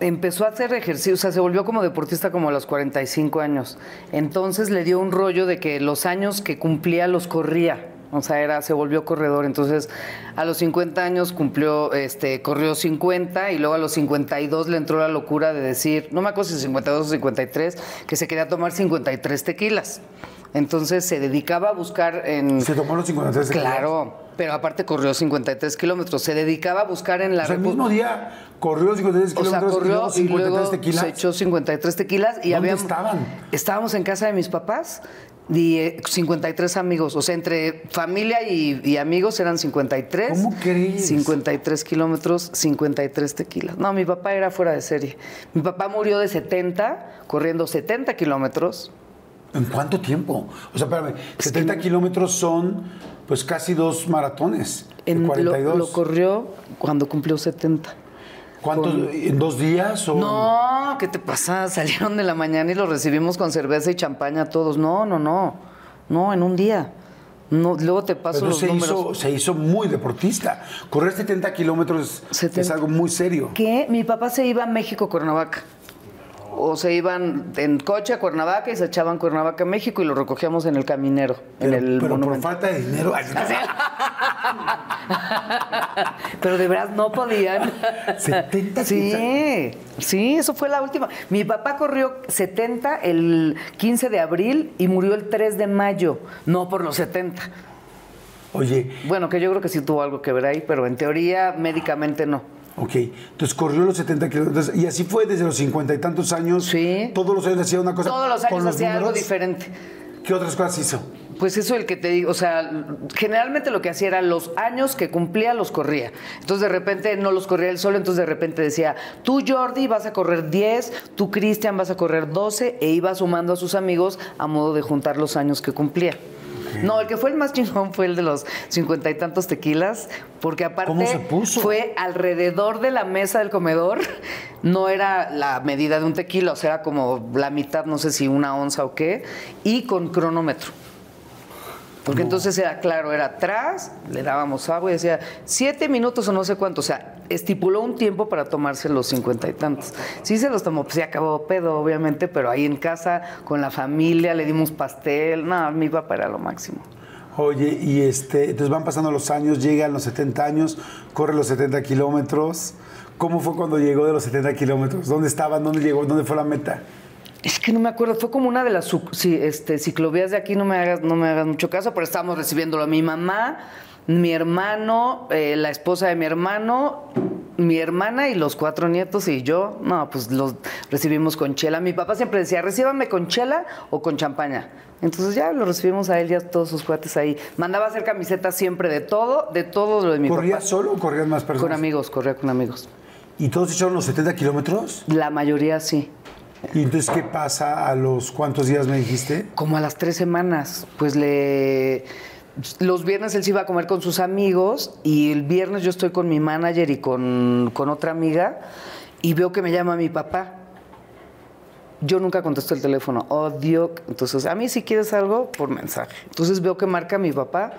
empezó a hacer ejercicio, o sea, se volvió como deportista como a los 45 años. Entonces le dio un rollo de que los años que cumplía los corría. O sea, era, se volvió corredor. Entonces, a los 50 años cumplió, este, corrió 50 y luego a los 52 le entró la locura de decir, no me acuerdo si 52 o 53, que se quería tomar 53 tequilas. Entonces se dedicaba a buscar en... Se tomó los 53 tequilas. Claro, pero aparte corrió 53 kilómetros. Se dedicaba a buscar en la O sea, el mismo día corrió los 53 o sea, kilómetros y corrió luego y 53 luego tequilas. se echó 53 tequilas y ¿Dónde habíamos- estaban? Estábamos en casa de mis papás y eh, 53 amigos, o sea, entre familia y, y amigos eran 53. ¿Cómo crees? 53 kilómetros, 53 tequilas. No, mi papá era fuera de serie. Mi papá murió de 70, corriendo 70 kilómetros. ¿En cuánto tiempo? O sea, espérame, 70 kilómetros son pues casi dos maratones. En- lo, 42. lo corrió cuando cumplió 70. ¿Cuántos? ¿En dos días? O... No, ¿qué te pasa? Salieron de la mañana y los recibimos con cerveza y champaña todos. No, no, no. No, en un día. No, luego te paso Pero los se números. hizo, se hizo muy deportista. Correr 70 kilómetros es 70. algo muy serio. Que mi papá se iba a México, Cuernavaca. O se iban en coche a Cuernavaca y se echaban Cuernavaca a México y lo recogíamos en el caminero, en Pero, el pero por falta de dinero. Pero de verdad no podían. 70 Sí, sí, eso fue la última. Mi papá corrió 70 el 15 de abril y murió el 3 de mayo, no por los 70. Oye, Bueno, que yo creo que sí tuvo algo que ver ahí, pero en teoría médicamente no. Ok. Entonces corrió los 70 kilómetros. Y así fue desde los 50 y tantos años. Sí. Todos los años hacía una cosa. Todos los con años hacía algo diferente. ¿Qué otras cosas hizo? Pues eso el que te digo, o sea, generalmente lo que hacía era los años que cumplía los corría. Entonces de repente no los corría él solo, entonces de repente decía, tú Jordi vas a correr 10, tú Cristian vas a correr 12 e iba sumando a sus amigos a modo de juntar los años que cumplía. No, el que fue el más chingón fue el de los cincuenta y tantos tequilas, porque aparte ¿Cómo se puso? fue alrededor de la mesa del comedor, no era la medida de un tequila, o sea, era como la mitad, no sé si una onza o qué, y con cronómetro. Porque entonces era claro, era atrás, le dábamos agua y decía siete minutos o no sé cuánto. O sea, estipuló un tiempo para tomarse los cincuenta y tantos. Sí se los tomó, pues se acabó pedo, obviamente, pero ahí en casa, con la familia, le dimos pastel. No, mi papá era lo máximo. Oye, y este, entonces van pasando los años, llegan los 70 años, corre los 70 kilómetros. ¿Cómo fue cuando llegó de los 70 kilómetros? ¿Dónde estaban? ¿Dónde llegó? ¿Dónde fue la meta? Es que no me acuerdo, fue como una de las sí, este, ciclovías de aquí, no me hagas, no me hagas mucho caso, pero estábamos recibiéndolo a mi mamá, mi hermano, eh, la esposa de mi hermano, mi hermana y los cuatro nietos y yo, no, pues los recibimos con chela. Mi papá siempre decía, recíbame con chela o con champaña. Entonces ya lo recibimos a él y a todos sus cuates ahí. Mandaba hacer camisetas siempre de todo, de todo lo de mi ¿Corrías papá. solo o corrían más personas? Con amigos, corría con amigos. ¿Y todos echaron los 70 kilómetros? La mayoría sí. ¿Y entonces qué pasa a los cuántos días me dijiste? Como a las tres semanas, pues le... Los viernes él se iba a comer con sus amigos y el viernes yo estoy con mi manager y con, con otra amiga y veo que me llama mi papá. Yo nunca contesto el teléfono, odio. Entonces, a mí si quieres algo, por mensaje. Entonces veo que marca mi papá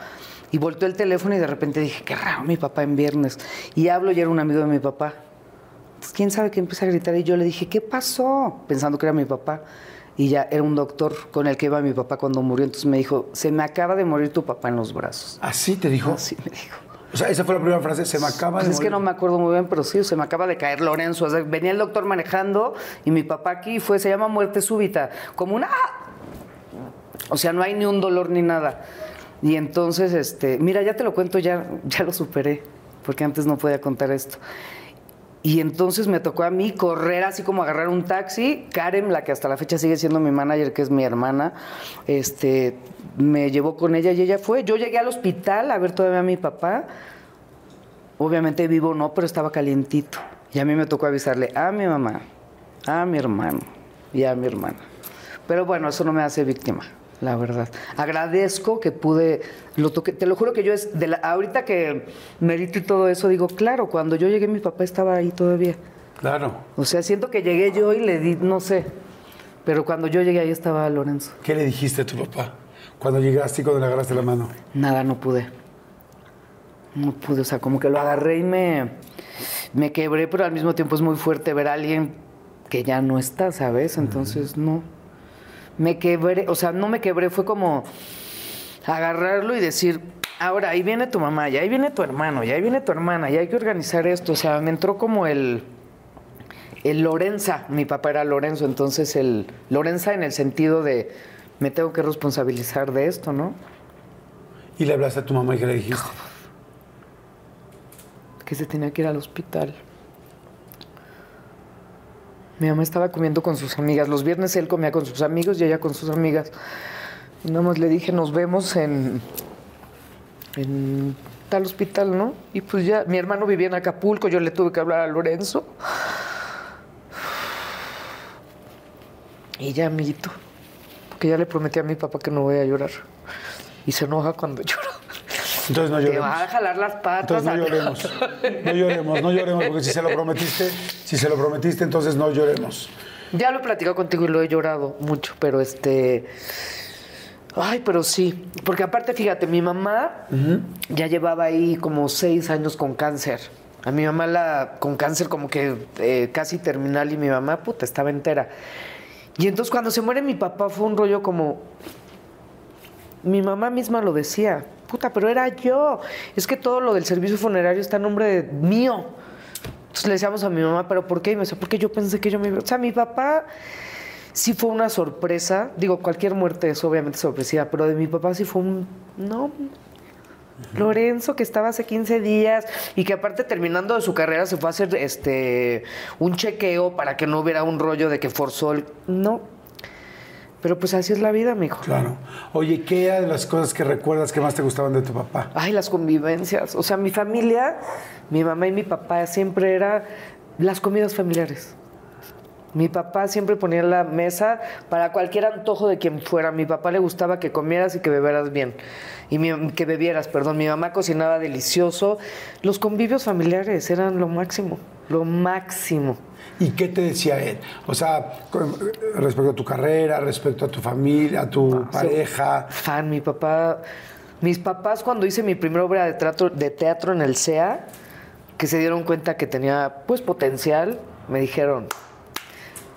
y volteó el teléfono y de repente dije, qué raro mi papá en viernes. Y hablo y era un amigo de mi papá. Entonces, quién sabe que empieza a gritar y yo le dije, ¿qué pasó? Pensando que era mi papá. Y ya era un doctor con el que iba mi papá cuando murió. Entonces me dijo, se me acaba de morir tu papá en los brazos. ¿Así te dijo? Así me dijo. O sea, esa fue la primera frase, se me acaba Pues de es que morir. no me acuerdo muy bien, pero sí, se me acaba de caer Lorenzo. O sea, venía el doctor manejando y mi papá aquí fue, se llama muerte súbita, como una... O sea, no hay ni un dolor ni nada. Y entonces, este, mira, ya te lo cuento, ya, ya lo superé, porque antes no podía contar esto. Y entonces me tocó a mí correr así como agarrar un taxi. Karen, la que hasta la fecha sigue siendo mi manager, que es mi hermana, este, me llevó con ella y ella fue. Yo llegué al hospital a ver todavía a mi papá. Obviamente vivo no, pero estaba calientito. Y a mí me tocó avisarle a mi mamá, a mi hermano y a mi hermana. Pero bueno, eso no me hace víctima. La verdad. Agradezco que pude, lo toqué, te lo juro que yo es, de la, ahorita que medito y todo eso, digo, claro, cuando yo llegué mi papá estaba ahí todavía. Claro. O sea, siento que llegué yo y le di, no sé, pero cuando yo llegué ahí estaba Lorenzo. ¿Qué le dijiste a tu papá cuando llegaste y cuando le agarraste la mano? Nada, no pude. No pude, o sea, como que lo agarré y me, me quebré, pero al mismo tiempo es muy fuerte ver a alguien que ya no está, ¿sabes? Entonces, no. Me quebré, o sea, no me quebré, fue como agarrarlo y decir, ahora ahí viene tu mamá, y ahí viene tu hermano, y ahí viene tu hermana, y hay que organizar esto. O sea, me entró como el, el Lorenza, mi papá era Lorenzo, entonces el Lorenza en el sentido de me tengo que responsabilizar de esto, ¿no? Y le hablaste a tu mamá y qué le dijiste. que se tenía que ir al hospital. Mi mamá estaba comiendo con sus amigas. Los viernes él comía con sus amigos y ella con sus amigas. Y nada más le dije, nos vemos en, en tal hospital, ¿no? Y pues ya, mi hermano vivía en Acapulco, yo le tuve que hablar a Lorenzo. Y ya, amiguito, porque ya le prometí a mi papá que no voy a llorar. Y se enoja cuando lloro. Entonces no Te lloremos. va a jalar las patas. Entonces no lloremos. No lloremos, no lloremos, porque si se lo prometiste, si se lo prometiste, entonces no lloremos. Ya lo he platicado contigo y lo he llorado mucho, pero este. Ay, pero sí. Porque aparte, fíjate, mi mamá ya llevaba ahí como seis años con cáncer. A mi mamá la, con cáncer como que eh, casi terminal y mi mamá, puta, estaba entera. Y entonces cuando se muere mi papá fue un rollo como... Mi mamá misma lo decía, puta, pero era yo. Es que todo lo del servicio funerario está a nombre de- mío. Entonces le decíamos a mi mamá, ¿pero por qué? Y me decía, porque yo pensé que yo me iba. O sea, mi papá sí fue una sorpresa. Digo, cualquier muerte es obviamente sorpresiva, pero de mi papá sí fue un. No. Lorenzo, que estaba hace 15 días y que aparte terminando de su carrera se fue a hacer este un chequeo para que no hubiera un rollo de que forzó el. No. Pero pues así es la vida, mijo. Claro. Oye, ¿qué era de las cosas que recuerdas que más te gustaban de tu papá? Ay, las convivencias. O sea, mi familia, mi mamá y mi papá siempre era las comidas familiares. Mi papá siempre ponía la mesa para cualquier antojo de quien fuera. A mi papá le gustaba que comieras y que bebieras bien. Y mi- que bebieras, perdón. Mi mamá cocinaba delicioso. Los convivios familiares eran lo máximo. Lo máximo. ¿Y qué te decía él? O sea, con- respecto a tu carrera, respecto a tu familia, a tu pareja. Fan, mi papá. Mis papás, cuando hice mi primera obra de teatro, de teatro en el CEA, que se dieron cuenta que tenía pues potencial, me dijeron,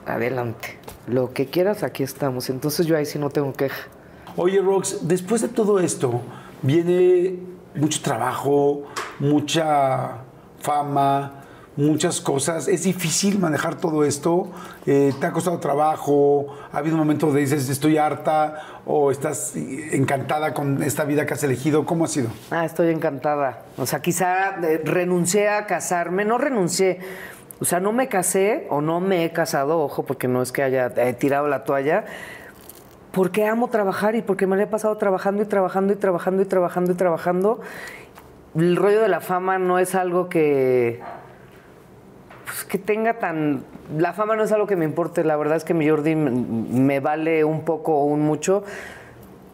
adelante, lo que quieras, aquí estamos. Entonces yo ahí sí no tengo queja. Oye, Rox, después de todo esto, viene mucho trabajo, mucha fama, muchas cosas. Es difícil manejar todo esto. Eh, ¿Te ha costado trabajo? ¿Ha habido un momento donde dices, estoy harta? ¿O estás encantada con esta vida que has elegido? ¿Cómo ha sido? Ah, estoy encantada. O sea, quizá eh, renuncié a casarme, no renuncié. O sea, no me casé o no me he casado, ojo, porque no es que haya eh, tirado la toalla, porque amo trabajar y porque me lo he pasado trabajando y trabajando y trabajando y trabajando y trabajando. El rollo de la fama no es algo que pues, que tenga tan... La fama no es algo que me importe, la verdad es que mi Jordi me vale un poco o un mucho.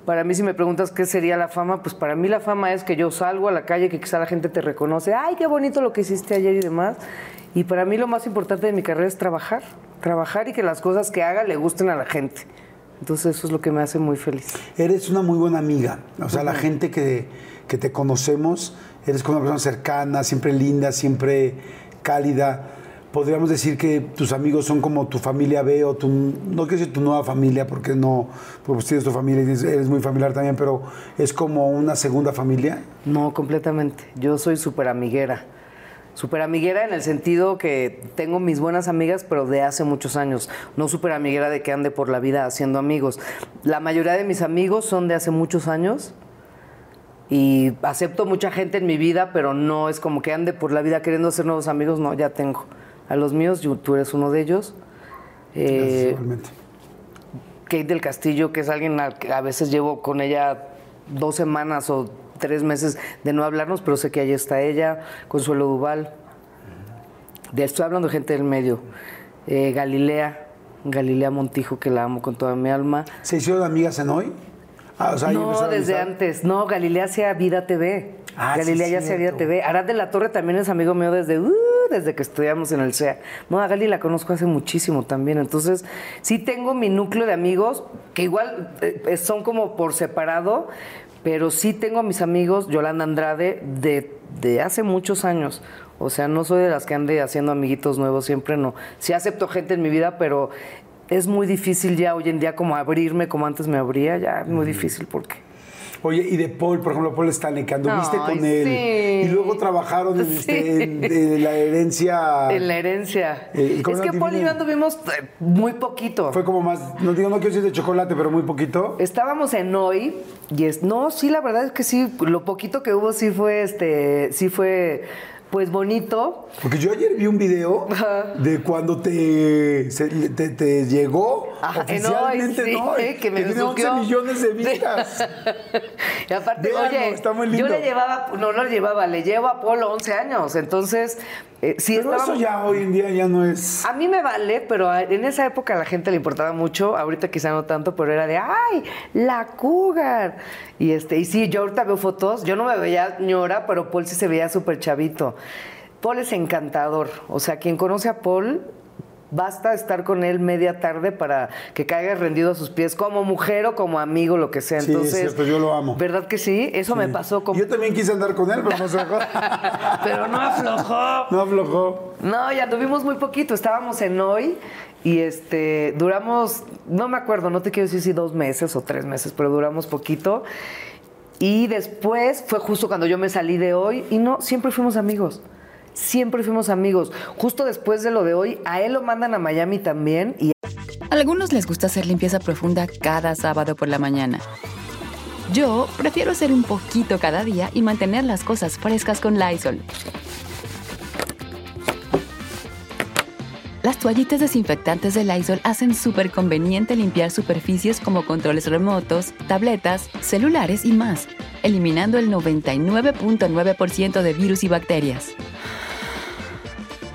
Para mí, si me preguntas qué sería la fama, pues para mí la fama es que yo salgo a la calle, que quizá la gente te reconoce, ay, qué bonito lo que hiciste ayer y demás. Y para mí lo más importante de mi carrera es trabajar, trabajar y que las cosas que haga le gusten a la gente. Entonces eso es lo que me hace muy feliz. Eres una muy buena amiga. O sea, la gente que, que te conocemos, eres como una persona cercana, siempre linda, siempre cálida. Podríamos decir que tus amigos son como tu familia B o tu, no quiero decir tu nueva familia, porque no, pues tienes tu familia y eres- eres muy familiar también, pero es como una segunda familia. No, completamente. Yo soy súper amiguera. Súper amiguera en el sentido que tengo mis buenas amigas, pero de hace muchos años. No súper amiguera de que ande por la vida haciendo amigos. La mayoría de mis amigos son de hace muchos años. Y acepto mucha gente en mi vida, pero no es como que ande por la vida queriendo hacer nuevos amigos. No, ya tengo. A los míos, yo- tú eres uno de ellos. Eh. Kate del Castillo, que es alguien a veces llevo con ella dos semanas o tres meses de no hablarnos, pero sé que ahí está ella, Consuelo Duval. De, estoy hablando de gente del medio. Eh, Galilea, Galilea Montijo, que la amo con toda mi alma. ¿Se hicieron amigas en hoy? Ah, o sea, ahí no, desde antes. No, Galilea hacía Vida TV. Ah, sí, Galilea ya hacía Vida. TV. Arad de la Torre también es amigo mío desde, uh, desde que estudiamos en el CEA. No, a Gali la conozco hace muchísimo también. Entonces, sí tengo mi núcleo de amigos, que igual eh, son como por separado, pero sí tengo a mis amigos, Yolanda Andrade, de, de hace muchos años. O sea, no soy de las que ande haciendo amiguitos nuevos, siempre no. Sí acepto gente en mi vida, pero es muy difícil ya hoy en día como abrirme como antes me abría, ya es muy difícil porque... Oye, y de Paul, por ejemplo, Paul Stanley, que anduviste Ay, con él. sí. Y luego trabajaron en, Sí. este, en- en la herencia. En la herencia. Eh, ¿cómo es que Paul y yo anduvimos eh, muy poquito. Fue como más, no digo, no quiero decir de chocolate, pero muy poquito. Estábamos en hoy y es no, sí, la verdad es que sí, lo poquito que hubo sí fue este, sí fue pues bonito. Porque yo ayer vi un video Ajá. de cuando te, se- te, te llegó Ajá, en oficialmente, hoy, sí, ¿no? que me tiene 11 besuqueó. millones de vistas. y aparte, Véanlo, oye, está muy yo lindo. le llevaba, no, no le llevaba, le llevo a Polo 11 años, entonces eh, sí pero eso ya hoy en día ya no es... A mí me vale, pero en esa época a la gente le importaba mucho, ahorita quizá no tanto, pero era de, ¡ay, la cougar! Y, este, y sí, yo ahorita veo fotos, yo no me veía ñora, pero Paul sí se veía súper chavito. Paul es encantador, o sea, quien conoce a Paul, basta estar con él media tarde para que caiga rendido a sus pies, como mujer o como amigo, lo que sea. Sí, es Entonces, cierto, yo lo amo. ¿Verdad que sí? Eso me pasó con... Yo también quise andar con él, pero no se dejó. Pero no aflojó. No aflojó. No, ya tuvimos muy poquito. Estábamos en hoy y este duramos, no me acuerdo, no te quiero decir si dos meses o tres meses, pero duramos poquito. Y después fue justo cuando yo me salí de hoy y no, siempre fuimos amigos. Siempre fuimos amigos. Justo después de lo de hoy, a él lo mandan a Miami también y A algunos les gusta hacer limpieza profunda cada sábado por la mañana. Yo prefiero hacer un poquito cada día y mantener las cosas frescas con Lysol. Las toallitas desinfectantes de Lysol hacen súper conveniente limpiar superficies como controles remotos, tabletas, celulares y más, eliminando el 99.9% de virus y bacterias.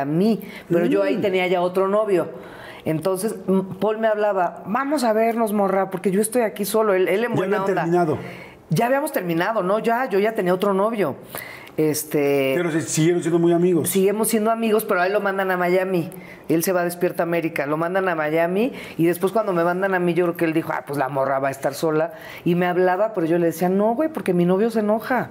A mí, pero yo ahí tenía ya otro novio. Entonces, mm, Paul me hablaba, vamos a vernos, morra, porque yo estoy aquí solo, él, él en Ya buena onda. terminado. Ya habíamos terminado, ¿no? Ya, yo ya tenía otro novio. Este, Pero se siguieron siendo muy amigos. seguimos siendo amigos, pero a él lo mandan a Miami. Él se va a Despierta América, lo mandan a Miami y después cuando me mandan a mí, yo creo que él dijo, ah, pues la morra va a estar sola. Y me hablaba, pero yo le decía, no, güey, porque mi novio se enoja.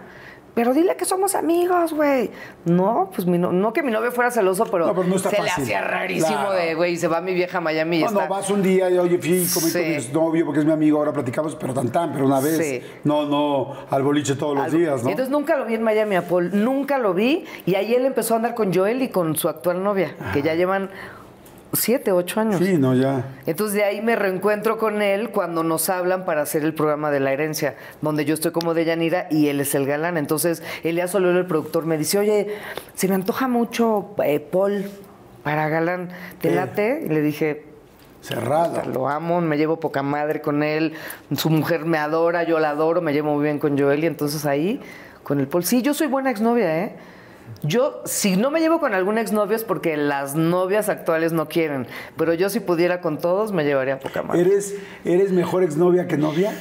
Pero dile que somos amigos, güey. No, pues mi no, no que mi novio fuera celoso, pero, No, pero no está se fácil. le hacía rarísimo Claro. de, güey, se va mi vieja a Miami y No, está. no, vas un día y oye, fui, comí Sí. con mi exnovio porque es mi amigo, ahora platicamos, pero tan tan, pero una vez. Sí. No, no, al boliche todos los días, ¿no? Entonces nunca lo vi en Miami a Paul, nunca lo vi. Y ahí él empezó a andar con Joel y con su actual novia, que ya llevan siete, ocho años. sí, no, ya. Entonces de ahí me reencuentro con él cuando nos hablan para hacer el programa de la herencia, donde yo estoy como de Yanira y él es el galán. Entonces Elías Solero, el productor, me dice, oye, se me antoja mucho eh, Paul para galán, ¿te Eh. late? Y le dije, Cerrado. lo amo, me llevo poca madre con él, su mujer me adora, yo la adoro, me llevo muy bien con Joel y entonces ahí, con el Paul. Sí, yo soy buena exnovia, ¿eh? Yo, si no me llevo con algún exnovio es porque las novias actuales no quieren, pero yo si pudiera con todos me llevaría poca madre. ¿Eres, ¿Eres mejor exnovia que novia?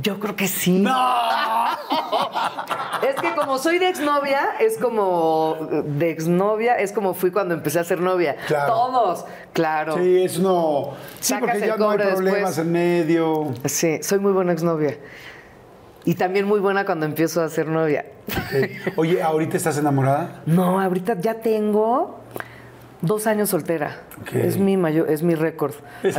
Yo creo que sí. Es que como soy de exnovia, es como de exnovia, es como fui cuando empecé a ser novia. Claro. Todos, claro. Sí, es no. Sí, Sacas porque ya no hay problemas después. en medio. Sí, soy muy buena exnovia. Y también muy buena cuando empiezo a ser novia. Oye, ¿ahorita estás enamorada? No, ahorita ya tengo dos años soltera. Es mi mayor, es mi récord.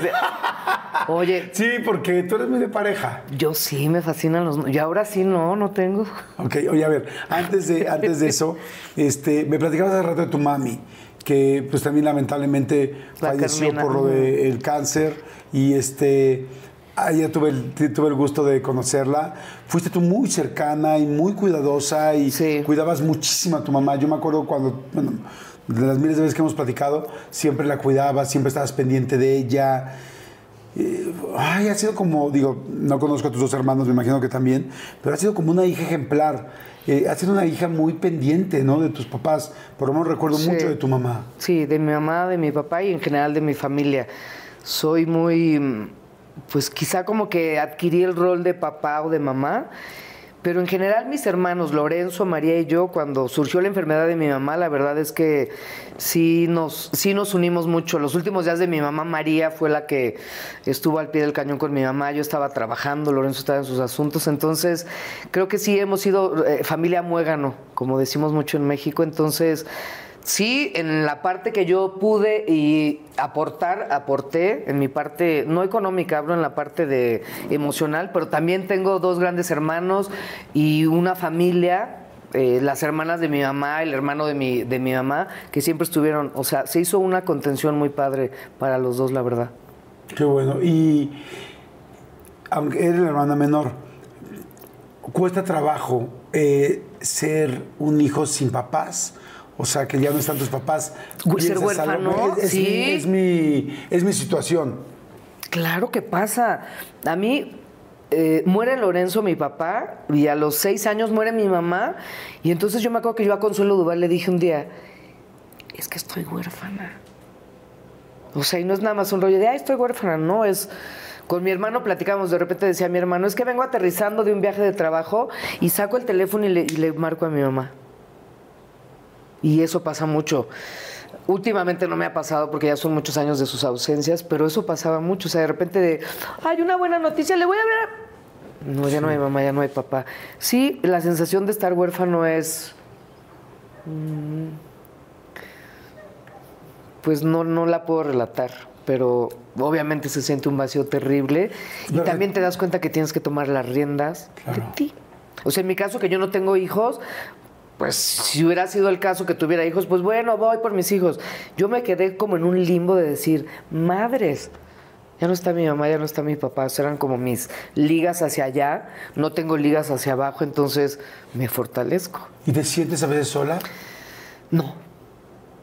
Oye, Sí, porque tú eres muy de pareja. yo sí me fascinan los. Y ahora sí no, no tengo. Ok, oye, a ver, antes de, antes de eso, este, me platicabas hace rato de tu mami. que pues también lamentablemente La falleció Carmina, por lo del cáncer y este ayer tuve el, tuve el gusto de conocerla. Fuiste tú muy cercana y muy cuidadosa y Sí. cuidabas muchísimo a tu mamá. Yo me acuerdo cuando, bueno, de las miles de veces que hemos platicado, siempre la cuidabas, siempre estabas pendiente de ella. Eh, Ay, ha sido como, digo, no conozco a tus dos hermanos, me imagino que también, pero ha sido como una hija ejemplar. Eh, ha sido una hija muy pendiente, ¿no? De tus papás. Por lo menos recuerdo Sí. mucho de tu mamá. Sí, de mi mamá, de mi papá y en general de mi familia. Soy muy, mm, pues quizá como que adquirí el rol de papá o de mamá, pero en general mis hermanos, Lorenzo, María y yo, cuando surgió la enfermedad de mi mamá, la verdad es que sí nos, sí nos unimos mucho. Los últimos días de mi mamá, María, fue la que estuvo al pie del cañón con mi mamá. Yo estaba trabajando, Lorenzo estaba en sus asuntos. Entonces, creo que sí hemos sido eh, familia muégano, como decimos mucho en México. Entonces, Sí, en la parte que yo pude y aportar, aporté, en mi parte, no económica, hablo en la parte de emocional, pero también tengo dos grandes hermanos y una familia, eh, las hermanas de mi mamá, el hermano de mi, de mi mamá, que siempre estuvieron, o sea, se hizo una contención muy padre para los dos, la verdad. Qué bueno. Y aunque eres la hermana menor, cuesta trabajo eh, ser un hijo sin papás. O sea, que ya no están tus papás. Ser huérfano, Es, es sí. mi, es, mi, es mi situación. Claro que pasa. A mí eh, muere Lorenzo, mi papá, y a los seis años muere mi mamá. Y entonces yo me acuerdo que yo a Consuelo Duval le dije un día, es que estoy huérfana. O sea, y no es nada más un rollo de, ay, estoy huérfana, no, es... Con mi hermano platicamos, de repente decía mi hermano, es que vengo aterrizando de un viaje de trabajo y saco el teléfono y le, y le marco a mi mamá. Y eso pasa mucho. Últimamente no me ha pasado porque ya son muchos años de sus ausencias, pero eso pasaba mucho. O sea, de repente de, hay una buena noticia, le voy a ver. No, ya no hay mamá, ya no hay papá. Sí, la sensación de estar huérfano es. mm, Pues no, no la puedo relatar, pero obviamente se siente un vacío terrible. Y también te das cuenta que tienes que tomar las riendas de ti. O sea, en mi caso, que yo no tengo hijos, pues si hubiera sido el caso que tuviera hijos, pues bueno, voy por mis hijos. Yo me quedé como en un limbo de decir, madres, ya no está mi mamá, ya no está mi papá, Eso eran como mis ligas hacia allá, no tengo ligas hacia abajo, entonces me fortalezco. ¿Y te sientes a veces sola? No,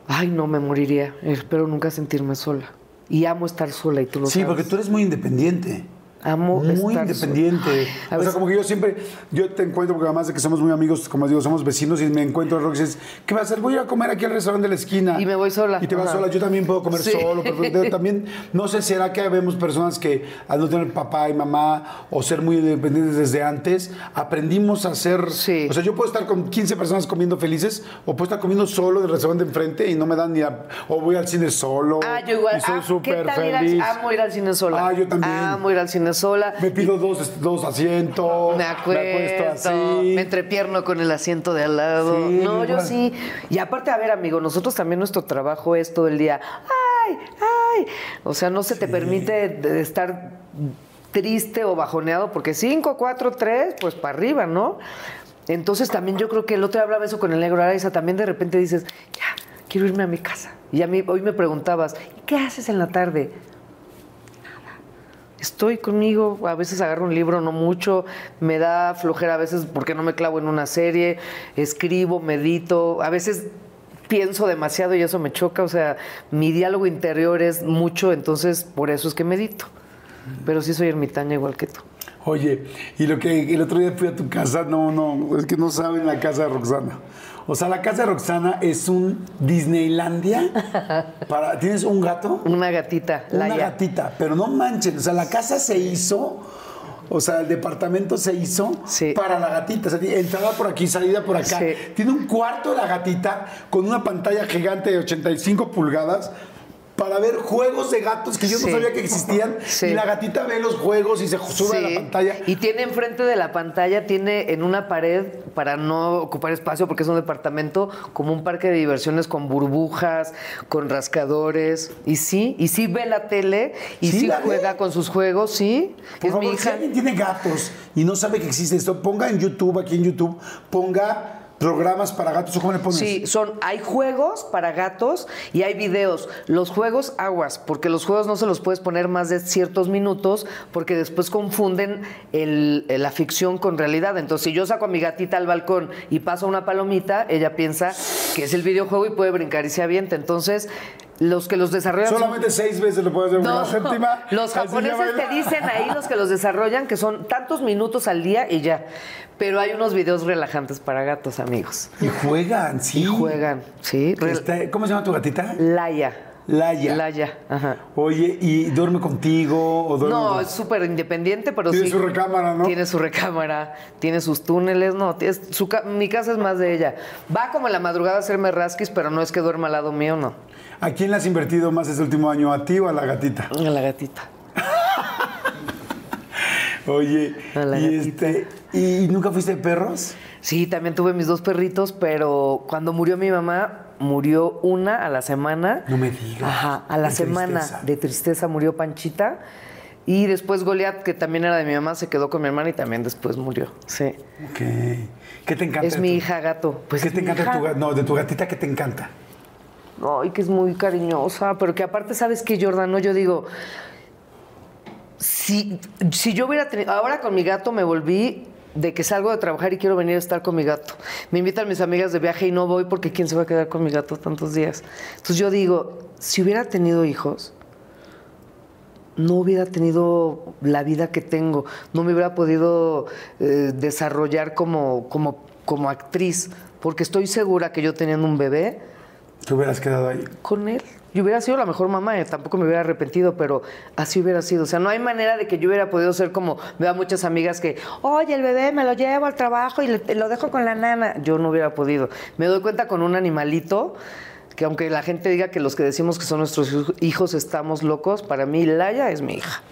ay, no, me moriría, espero nunca sentirme sola. Y amo estar sola y tú lo Sí, sabes. porque tú eres muy independiente. Amo muy estar independiente. o sea, como que yo siempre, yo te encuentro, porque además de que somos muy amigos, como digo, somos vecinos y me encuentro a Rox y dices, ¿qué vas a hacer? Voy a comer aquí al restaurante de la esquina. Y me voy sola. Y te vas Ajá. sola. Yo también puedo comer Sí. solo, pero también, no sé, ¿será que vemos personas que al no tener papá y mamá o ser muy independientes desde antes, aprendimos a ser... Sí. O sea, yo puedo estar con 15 personas comiendo felices o puedo estar comiendo solo del restaurante enfrente y no me dan ni a... O voy al cine solo. Ah, yo igual. Y soy Ah, ¿qué súper feliz. amo ir al cine sola. Ah, yo también. Amo ir al cine sola. Me pido dos, dos asientos. Me acuesto, así. me entrepierno con el asiento de al lado. Sí, no, yo igual. sí. Y aparte, a ver, amigo, nosotros también nuestro trabajo es todo el día. ¡Ay! ¡Ay! O sea, no se te permite estar triste o bajoneado, porque 5, 4, 3, pues para arriba, ¿no? Entonces también yo creo que el otro día hablaba eso con el negro Araiza, también de repente dices, ya, quiero irme a mi casa. Y a mí hoy me preguntabas, ¿y qué haces en la tarde? Estoy conmigo, a veces agarro un libro, no mucho, me da flojera a veces porque no me clavo en una serie, escribo, medito, a veces pienso demasiado y eso me choca, o sea, mi diálogo interior es mucho, entonces por eso es que medito. Pero sí soy ermitaña igual que tú. Oye, y lo que el otro día fui a tu casa, no, no, es que no saben la casa de Roxana. O sea, la casa de Roxana es un Disneylandia. Para, ¿Tienes un gato? Una gatita, Una Laia. gatita, pero no manchen, o sea, la casa se hizo, o sea, el departamento se hizo Sí. para la gatita, o sea, entrada por aquí, salida por acá. Sí. Tiene un cuarto de la gatita con una pantalla gigante de 85 pulgadas para ver juegos de gatos que yo no sabía que existían Sí. y la gatita ve los juegos y se sube a la pantalla. Y tiene enfrente de la pantalla, tiene en una pared, para no ocupar espacio porque es un departamento, como un parque de diversiones con burbujas, con rascadores. Y sí, y sí ve la tele y ¿Sí ve? juega con sus juegos, sí. Por es favor, mi si hija. alguien tiene gatos y no sabe que existe esto, ponga en YouTube, aquí en YouTube, ponga programas para gatos o cómo le pones? Sí, son, hay juegos para gatos y hay videos. Los juegos aguas, porque los juegos no se los puedes poner más de ciertos minutos, porque después confunden el- la ficción con realidad. Entonces, si yo saco a mi gatita al balcón y paso una palomita, ella piensa que es el videojuego y puede brincar y se avienta. Entonces, los que los desarrollan son- Solamente seis veces lo puedes ver no, la séptima. los japoneses te dicen ahí, los que los desarrollan, que son tantos minutos al día y ya. Pero hay unos videos relajantes para gatos, amigos. Y juegan, sí. Y juegan, sí. Este, ¿Cómo se llama tu gatita? Laia. Laia. Laia, ajá. Oye, ¿y duerme contigo o duerme No, es súper independiente, pero Tiene sí. su recámara, ¿no? Tiene su recámara, tiene sus túneles, no, es- su mi casa es más de ella. Va como en la madrugada a hacerme rasquis, pero no es que duerma al lado mío, no. ¿A quién le has invertido más este último año? ¿A ti o a la gatita? A la gatita. Oye, y, este, ¿y nunca fuiste de perros? Sí, también tuve mis dos perritos, pero cuando murió mi mamá, murió una a la semana. No me digas. Ajá, a la De semana tristeza. de tristeza murió Panchita. Y después Goliat, que también era de mi mamá, se quedó con mi hermana y también después murió. Sí. Ok. ¿Qué te encanta? Es de mi tu- hija gato. Pues ¿Qué te encanta de hija. tu gatita? No, de tu gatita, ¿qué te encanta? Ay, que es muy cariñosa, pero que aparte, ¿sabes qué, Jordan? No, yo digo, si, si yo hubiera tenido, ahora con mi gato me volví de que salgo de trabajar y quiero venir a estar con mi gato. Me invitan mis amigas de viaje y no voy porque ¿quién se va a quedar con mi gato tantos días? Entonces yo digo, si hubiera tenido hijos, no hubiera tenido la vida que tengo, no me hubiera podido eh, desarrollar como, como, como actriz, porque estoy segura que yo teniendo un bebé, Te hubieras quedado ahí. con él. Yo hubiera sido la mejor mamá, eh, tampoco me hubiera arrepentido, pero así hubiera sido. O sea, no hay manera de que yo hubiera podido ser como veo a muchas amigas que, oye, el bebé me lo llevo al trabajo y lo dejo con la nana. Yo no hubiera podido. Me doy cuenta con un animalito que aunque la gente diga que los que decimos que son nuestros hij- hijos estamos locos, para mí Laia es mi hija.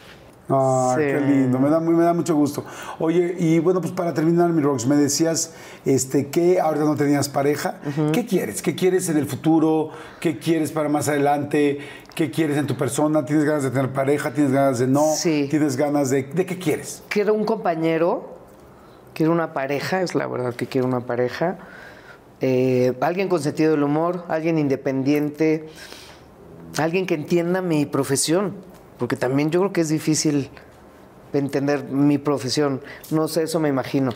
Ah, Sí. qué lindo, me da, muy- me da mucho gusto. Oye, y bueno, pues para terminar, mi Rox, me decías este, que ahorita no tenías pareja. ¿Qué quieres? ¿Qué quieres en el futuro? ¿Qué quieres para más adelante? ¿Qué quieres en tu persona? ¿Tienes ganas de tener pareja? ¿Tienes ganas de no? Sí. ¿Tienes ganas de... ¿De qué quieres? Quiero un compañero, quiero una pareja, es la verdad que quiero una pareja. Eh, alguien con sentido del humor, alguien independiente, alguien que entienda mi profesión, porque también yo creo que es difícil entender mi profesión. No sé, eso me imagino.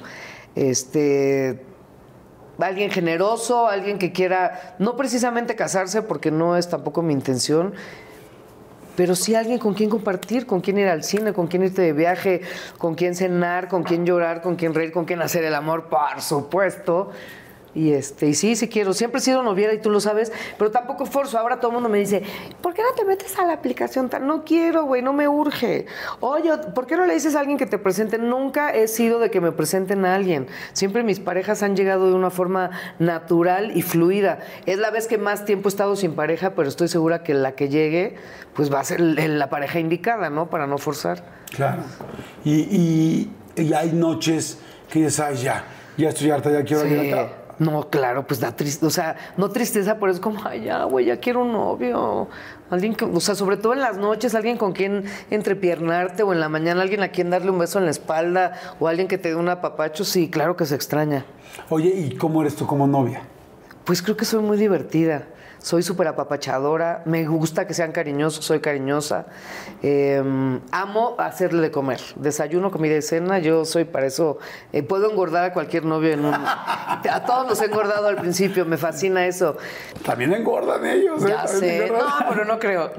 Este, alguien generoso, alguien que quiera, no precisamente casarse, porque no es tampoco mi intención, pero sí alguien con quien compartir, con quien ir al cine, con quien irte de viaje, con quien cenar, con quien llorar, con quien reír, con quien hacer el amor, por supuesto. Y este, y sí, sí quiero. Siempre he sido noviera y tú lo sabes, pero tampoco forzo. Ahora todo el mundo me dice, ¿por qué no te metes a la aplicación tal? No quiero, güey, no me urge. Oye, ¿por qué no le dices a alguien que te presente? Nunca he sido de que me presenten a alguien. Siempre mis parejas han llegado de una forma natural y fluida. Es la vez que más tiempo he estado sin pareja, pero estoy segura que la que llegue, pues va a ser la pareja indicada, ¿no? Para no forzar. Claro. Y, y- y hay noches que dices, ay, ya, ya estoy harta, ya quiero Sí. No, claro, pues da tristeza, o sea, no tristeza, pero es como, ay, ya, güey, ya quiero un novio. Alguien que, o sea, sobre todo en las noches, alguien con quien entrepiernarte o en la mañana alguien a quien darle un beso en la espalda o alguien que te dé un apapacho, sí, claro que se extraña. Oye, ¿y cómo eres tú como novia? Pues creo que soy muy divertida. Soy súper apapachadora, me gusta que sean cariñosos, soy cariñosa. Eh, amo hacerle de comer. Desayuno, comida y cena, yo soy para eso. eh, puedo engordar a cualquier novio en un. A todos los he engordado al principio, me fascina eso. También engordan ellos, ¿eh? Ya sé. No, pero no creo.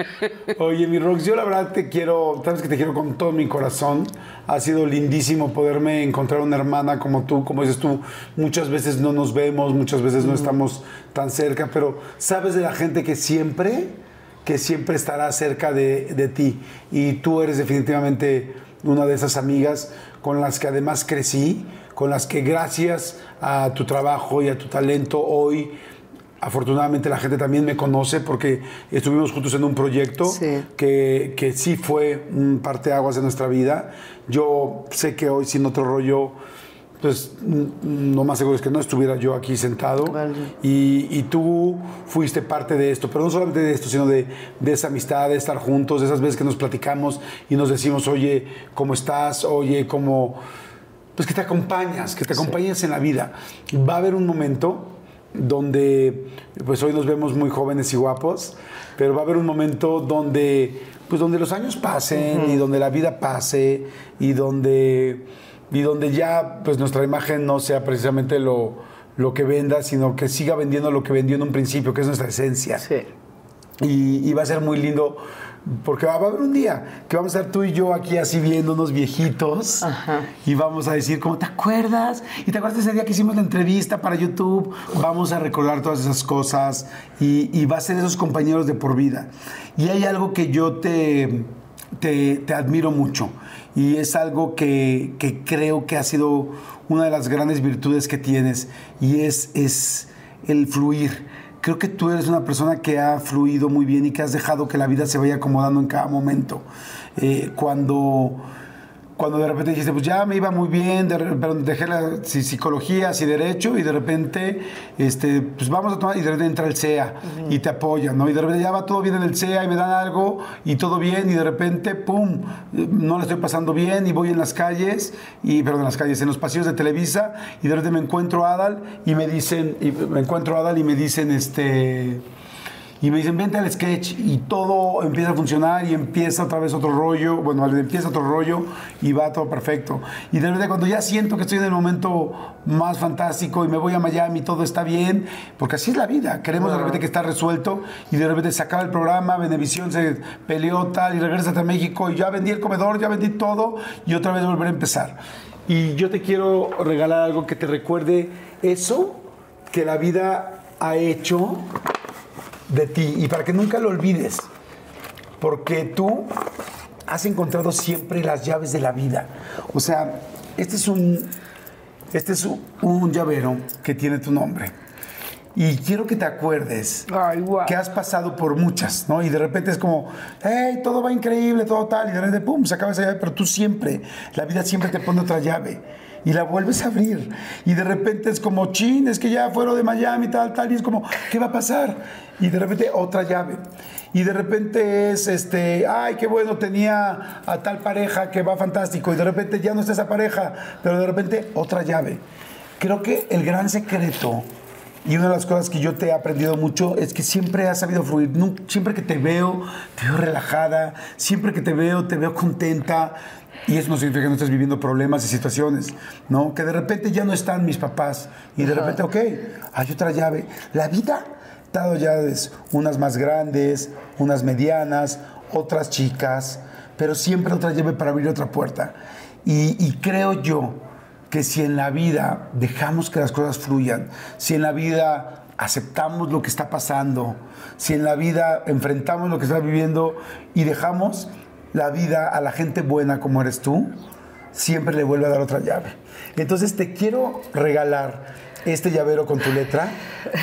Oye, mi Rox, yo la verdad te quiero, sabes que te quiero con todo mi corazón. Ha sido lindísimo poderme encontrar una hermana como tú, como dices tú, muchas veces no nos vemos, muchas veces no estamos tan cerca, pero sabes de la gente que siempre, que siempre estará cerca de, de ti. Y tú eres definitivamente una de esas amigas con las que además crecí, con las que gracias a tu trabajo y a tu talento hoy Afortunadamente la gente también me conoce porque estuvimos juntos en un proyecto Sí. que, que sí fue un parteaguas de nuestra vida. Yo sé que hoy sin otro rollo, pues mm, lo más seguro es que no estuviera yo aquí sentado. Vale. Y, y tú fuiste parte de esto, pero no solamente de esto, sino de, de esa amistad, de estar juntos, de esas veces que nos platicamos y nos decimos, oye, ¿cómo estás? Oye, ¿cómo...? pues que te acompañas, que te acompañes en la vida. Va a haber un momento donde, pues hoy nos vemos muy jóvenes y guapos, pero va a haber un momento donde, pues donde los años pasen y donde la vida pase y donde, y donde ya, pues nuestra imagen no sea precisamente lo, lo que venda, sino que siga vendiendo lo que vendió en un principio, que es nuestra esencia. Sí. Y, y va a ser muy lindo porque va a haber un día que vamos a estar tú y yo aquí así viéndonos viejitos y vamos a decir, ¿cómo te acuerdas? ¿Y te acuerdas de ese día que hicimos la entrevista para YouTube? Vamos a recordar todas esas cosas y, y va a ser esos compañeros de por vida. Y hay algo que yo te, te, te admiro mucho y es algo que, que creo que ha sido una de las grandes virtudes que tienes y es, es el fluir creo que tú eres una persona que ha fluido muy bien y que has dejado que la vida se vaya acomodando en cada momento. Eh, cuando, cuando de repente dijiste, pues ya me iba muy bien, de, pero dejé la si- psicología, y derecho, y de repente, este, pues vamos a tomar, y de repente entra el CEA y te apoya, ¿no? Y de repente ya va todo bien en el CEA y me dan algo y todo bien, y de repente, ¡pum! No lo estoy pasando bien y voy en las calles, y, perdón, en las calles, en los pasillos de Televisa, y de repente me encuentro a Adal y me dicen, y me encuentro a Adal y me dicen, este. Y me dicen, vente al sketch. Y todo empieza a funcionar y empieza otra vez otro rollo. Bueno, empieza otro rollo y va todo perfecto. Y de repente cuando ya siento que estoy en el momento más fantástico y me voy a Miami, todo está bien, porque así es la vida. Queremos de repente que está resuelto y de repente se acaba el programa, Venevisión se peleó tal y regresas a México y ya vendí el comedor, ya vendí todo y otra vez volver a empezar. Y yo te quiero regalar algo que te recuerde eso que la vida ha hecho de ti y para que nunca lo olvides, porque tú has encontrado siempre las llaves de la vida. O sea, este es un, este es un, un llavero que tiene tu nombre. Y quiero que te acuerdes Ay, que has pasado por muchas, ¿no? Y de repente es como, hey, todo va increíble, todo tal, y de repente, pum, se acaba esa llave, pero tú siempre, la vida siempre te pone otra llave y la vuelves a abrir. Y de repente es como, chin, es que ya fueron de Miami, tal, tal, y es como, ¿qué va a pasar? Y de repente otra llave. Y de repente es, este, ay, qué bueno, tenía a tal pareja que va fantástico, y de repente ya no está esa pareja, pero de repente otra llave. Creo que el gran secreto y una de las cosas que yo te he aprendido mucho es que siempre has sabido fluir. Siempre que te veo, te veo relajada. Siempre que te veo, te veo contenta. Y eso no significa que no estés viviendo problemas y situaciones, ¿no? Que de repente ya no están mis papás. Y de repente, ok, hay otra llave. La vida te ha dado llaves, unas más grandes, unas medianas, otras chicas, pero siempre otra llave para abrir otra puerta. Y, y creo yo que si en la vida dejamos que las cosas fluyan, si en la vida aceptamos lo que está pasando, si en la vida enfrentamos lo que está viviendo y dejamos la vida a la gente buena como eres tú, siempre le vuelve a dar otra llave. Entonces te quiero regalar este llavero con tu letra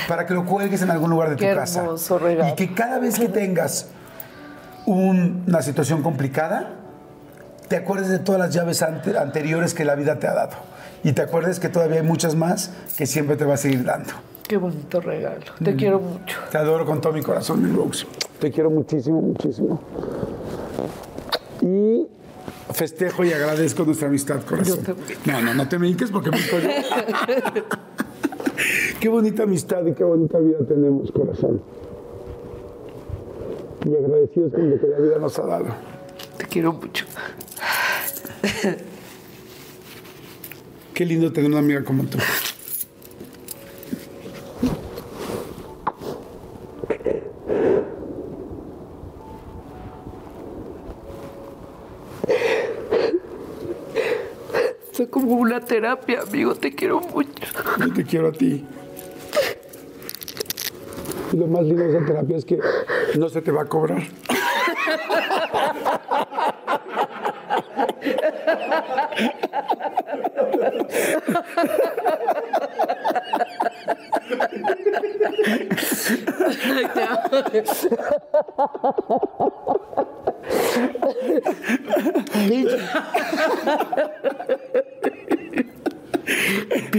para que lo cuelgues en algún lugar de Qué tu casa. hermoso regalo. Y que cada vez que tengas un- una situación complicada, te acuerdes de todas las llaves ante- anteriores que la vida te ha dado. Y te acuerdes que todavía hay muchas más que siempre te va a seguir dando. Qué bonito regalo. Te quiero mucho. Te adoro con todo mi corazón, mi Rose. Te quiero muchísimo, muchísimo. Y festejo y agradezco nuestra amistad, corazón. No, no, no te me hinques porque me estoy... qué bonita amistad y qué bonita vida tenemos, corazón. Y agradecidos con lo que la vida nos ha dado. Te quiero mucho. Qué lindo tener una amiga como tú. Fue como una terapia, amigo. Te quiero mucho. Yo te quiero a ti. Y lo más lindo de esa terapia es que no se te va a cobrar.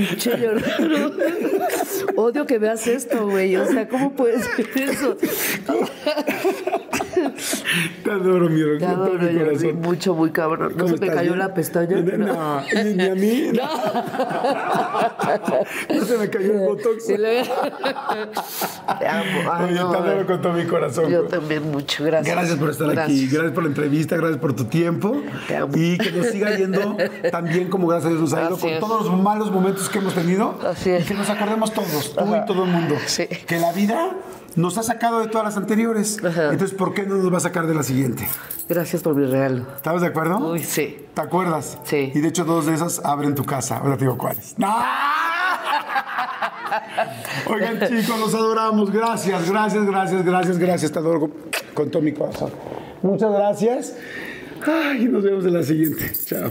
Pinche llorado. Odio que veas esto, güey. O sea, ¿cómo puedes ver eso? Te adoro, mi Te con todo adoro, mi corazón. mucho, muy cabrón. ¿No ¿Cómo se te estás? cayó ¿Bien? la pestaña? No, ni, ni a mí. No. No se me cayó el botox. Sí, le- Te amo. Ay, Oye, no, te adoro con todo mi corazón. Yo también mucho, gracias. Gracias por estar aquí, Gracias. gracias por la entrevista, gracias por tu tiempo Te amo. y que nos siga yendo tan bien como gracias a Dios nos ha ido con todos los malos momentos que hemos tenido Así es. y que nos acordemos todos, tú Ajá. y todo el mundo, Sí. que la vida nos ha sacado de todas las anteriores, Ajá. entonces ¿por qué no nos va a sacar de la siguiente? Gracias por mi regalo. ¿Estamos de acuerdo? Uy, sí. ¿Te acuerdas? Sí. Y de hecho dos de esas abren tu casa, ahora te digo cuáles. ¡No! Oigan chicos, los adoramos, gracias, gracias, gracias, gracias, gracias, te adoro con, con todo mi corazón. Muchas gracias. Ay, nos vemos en la siguiente. Chao.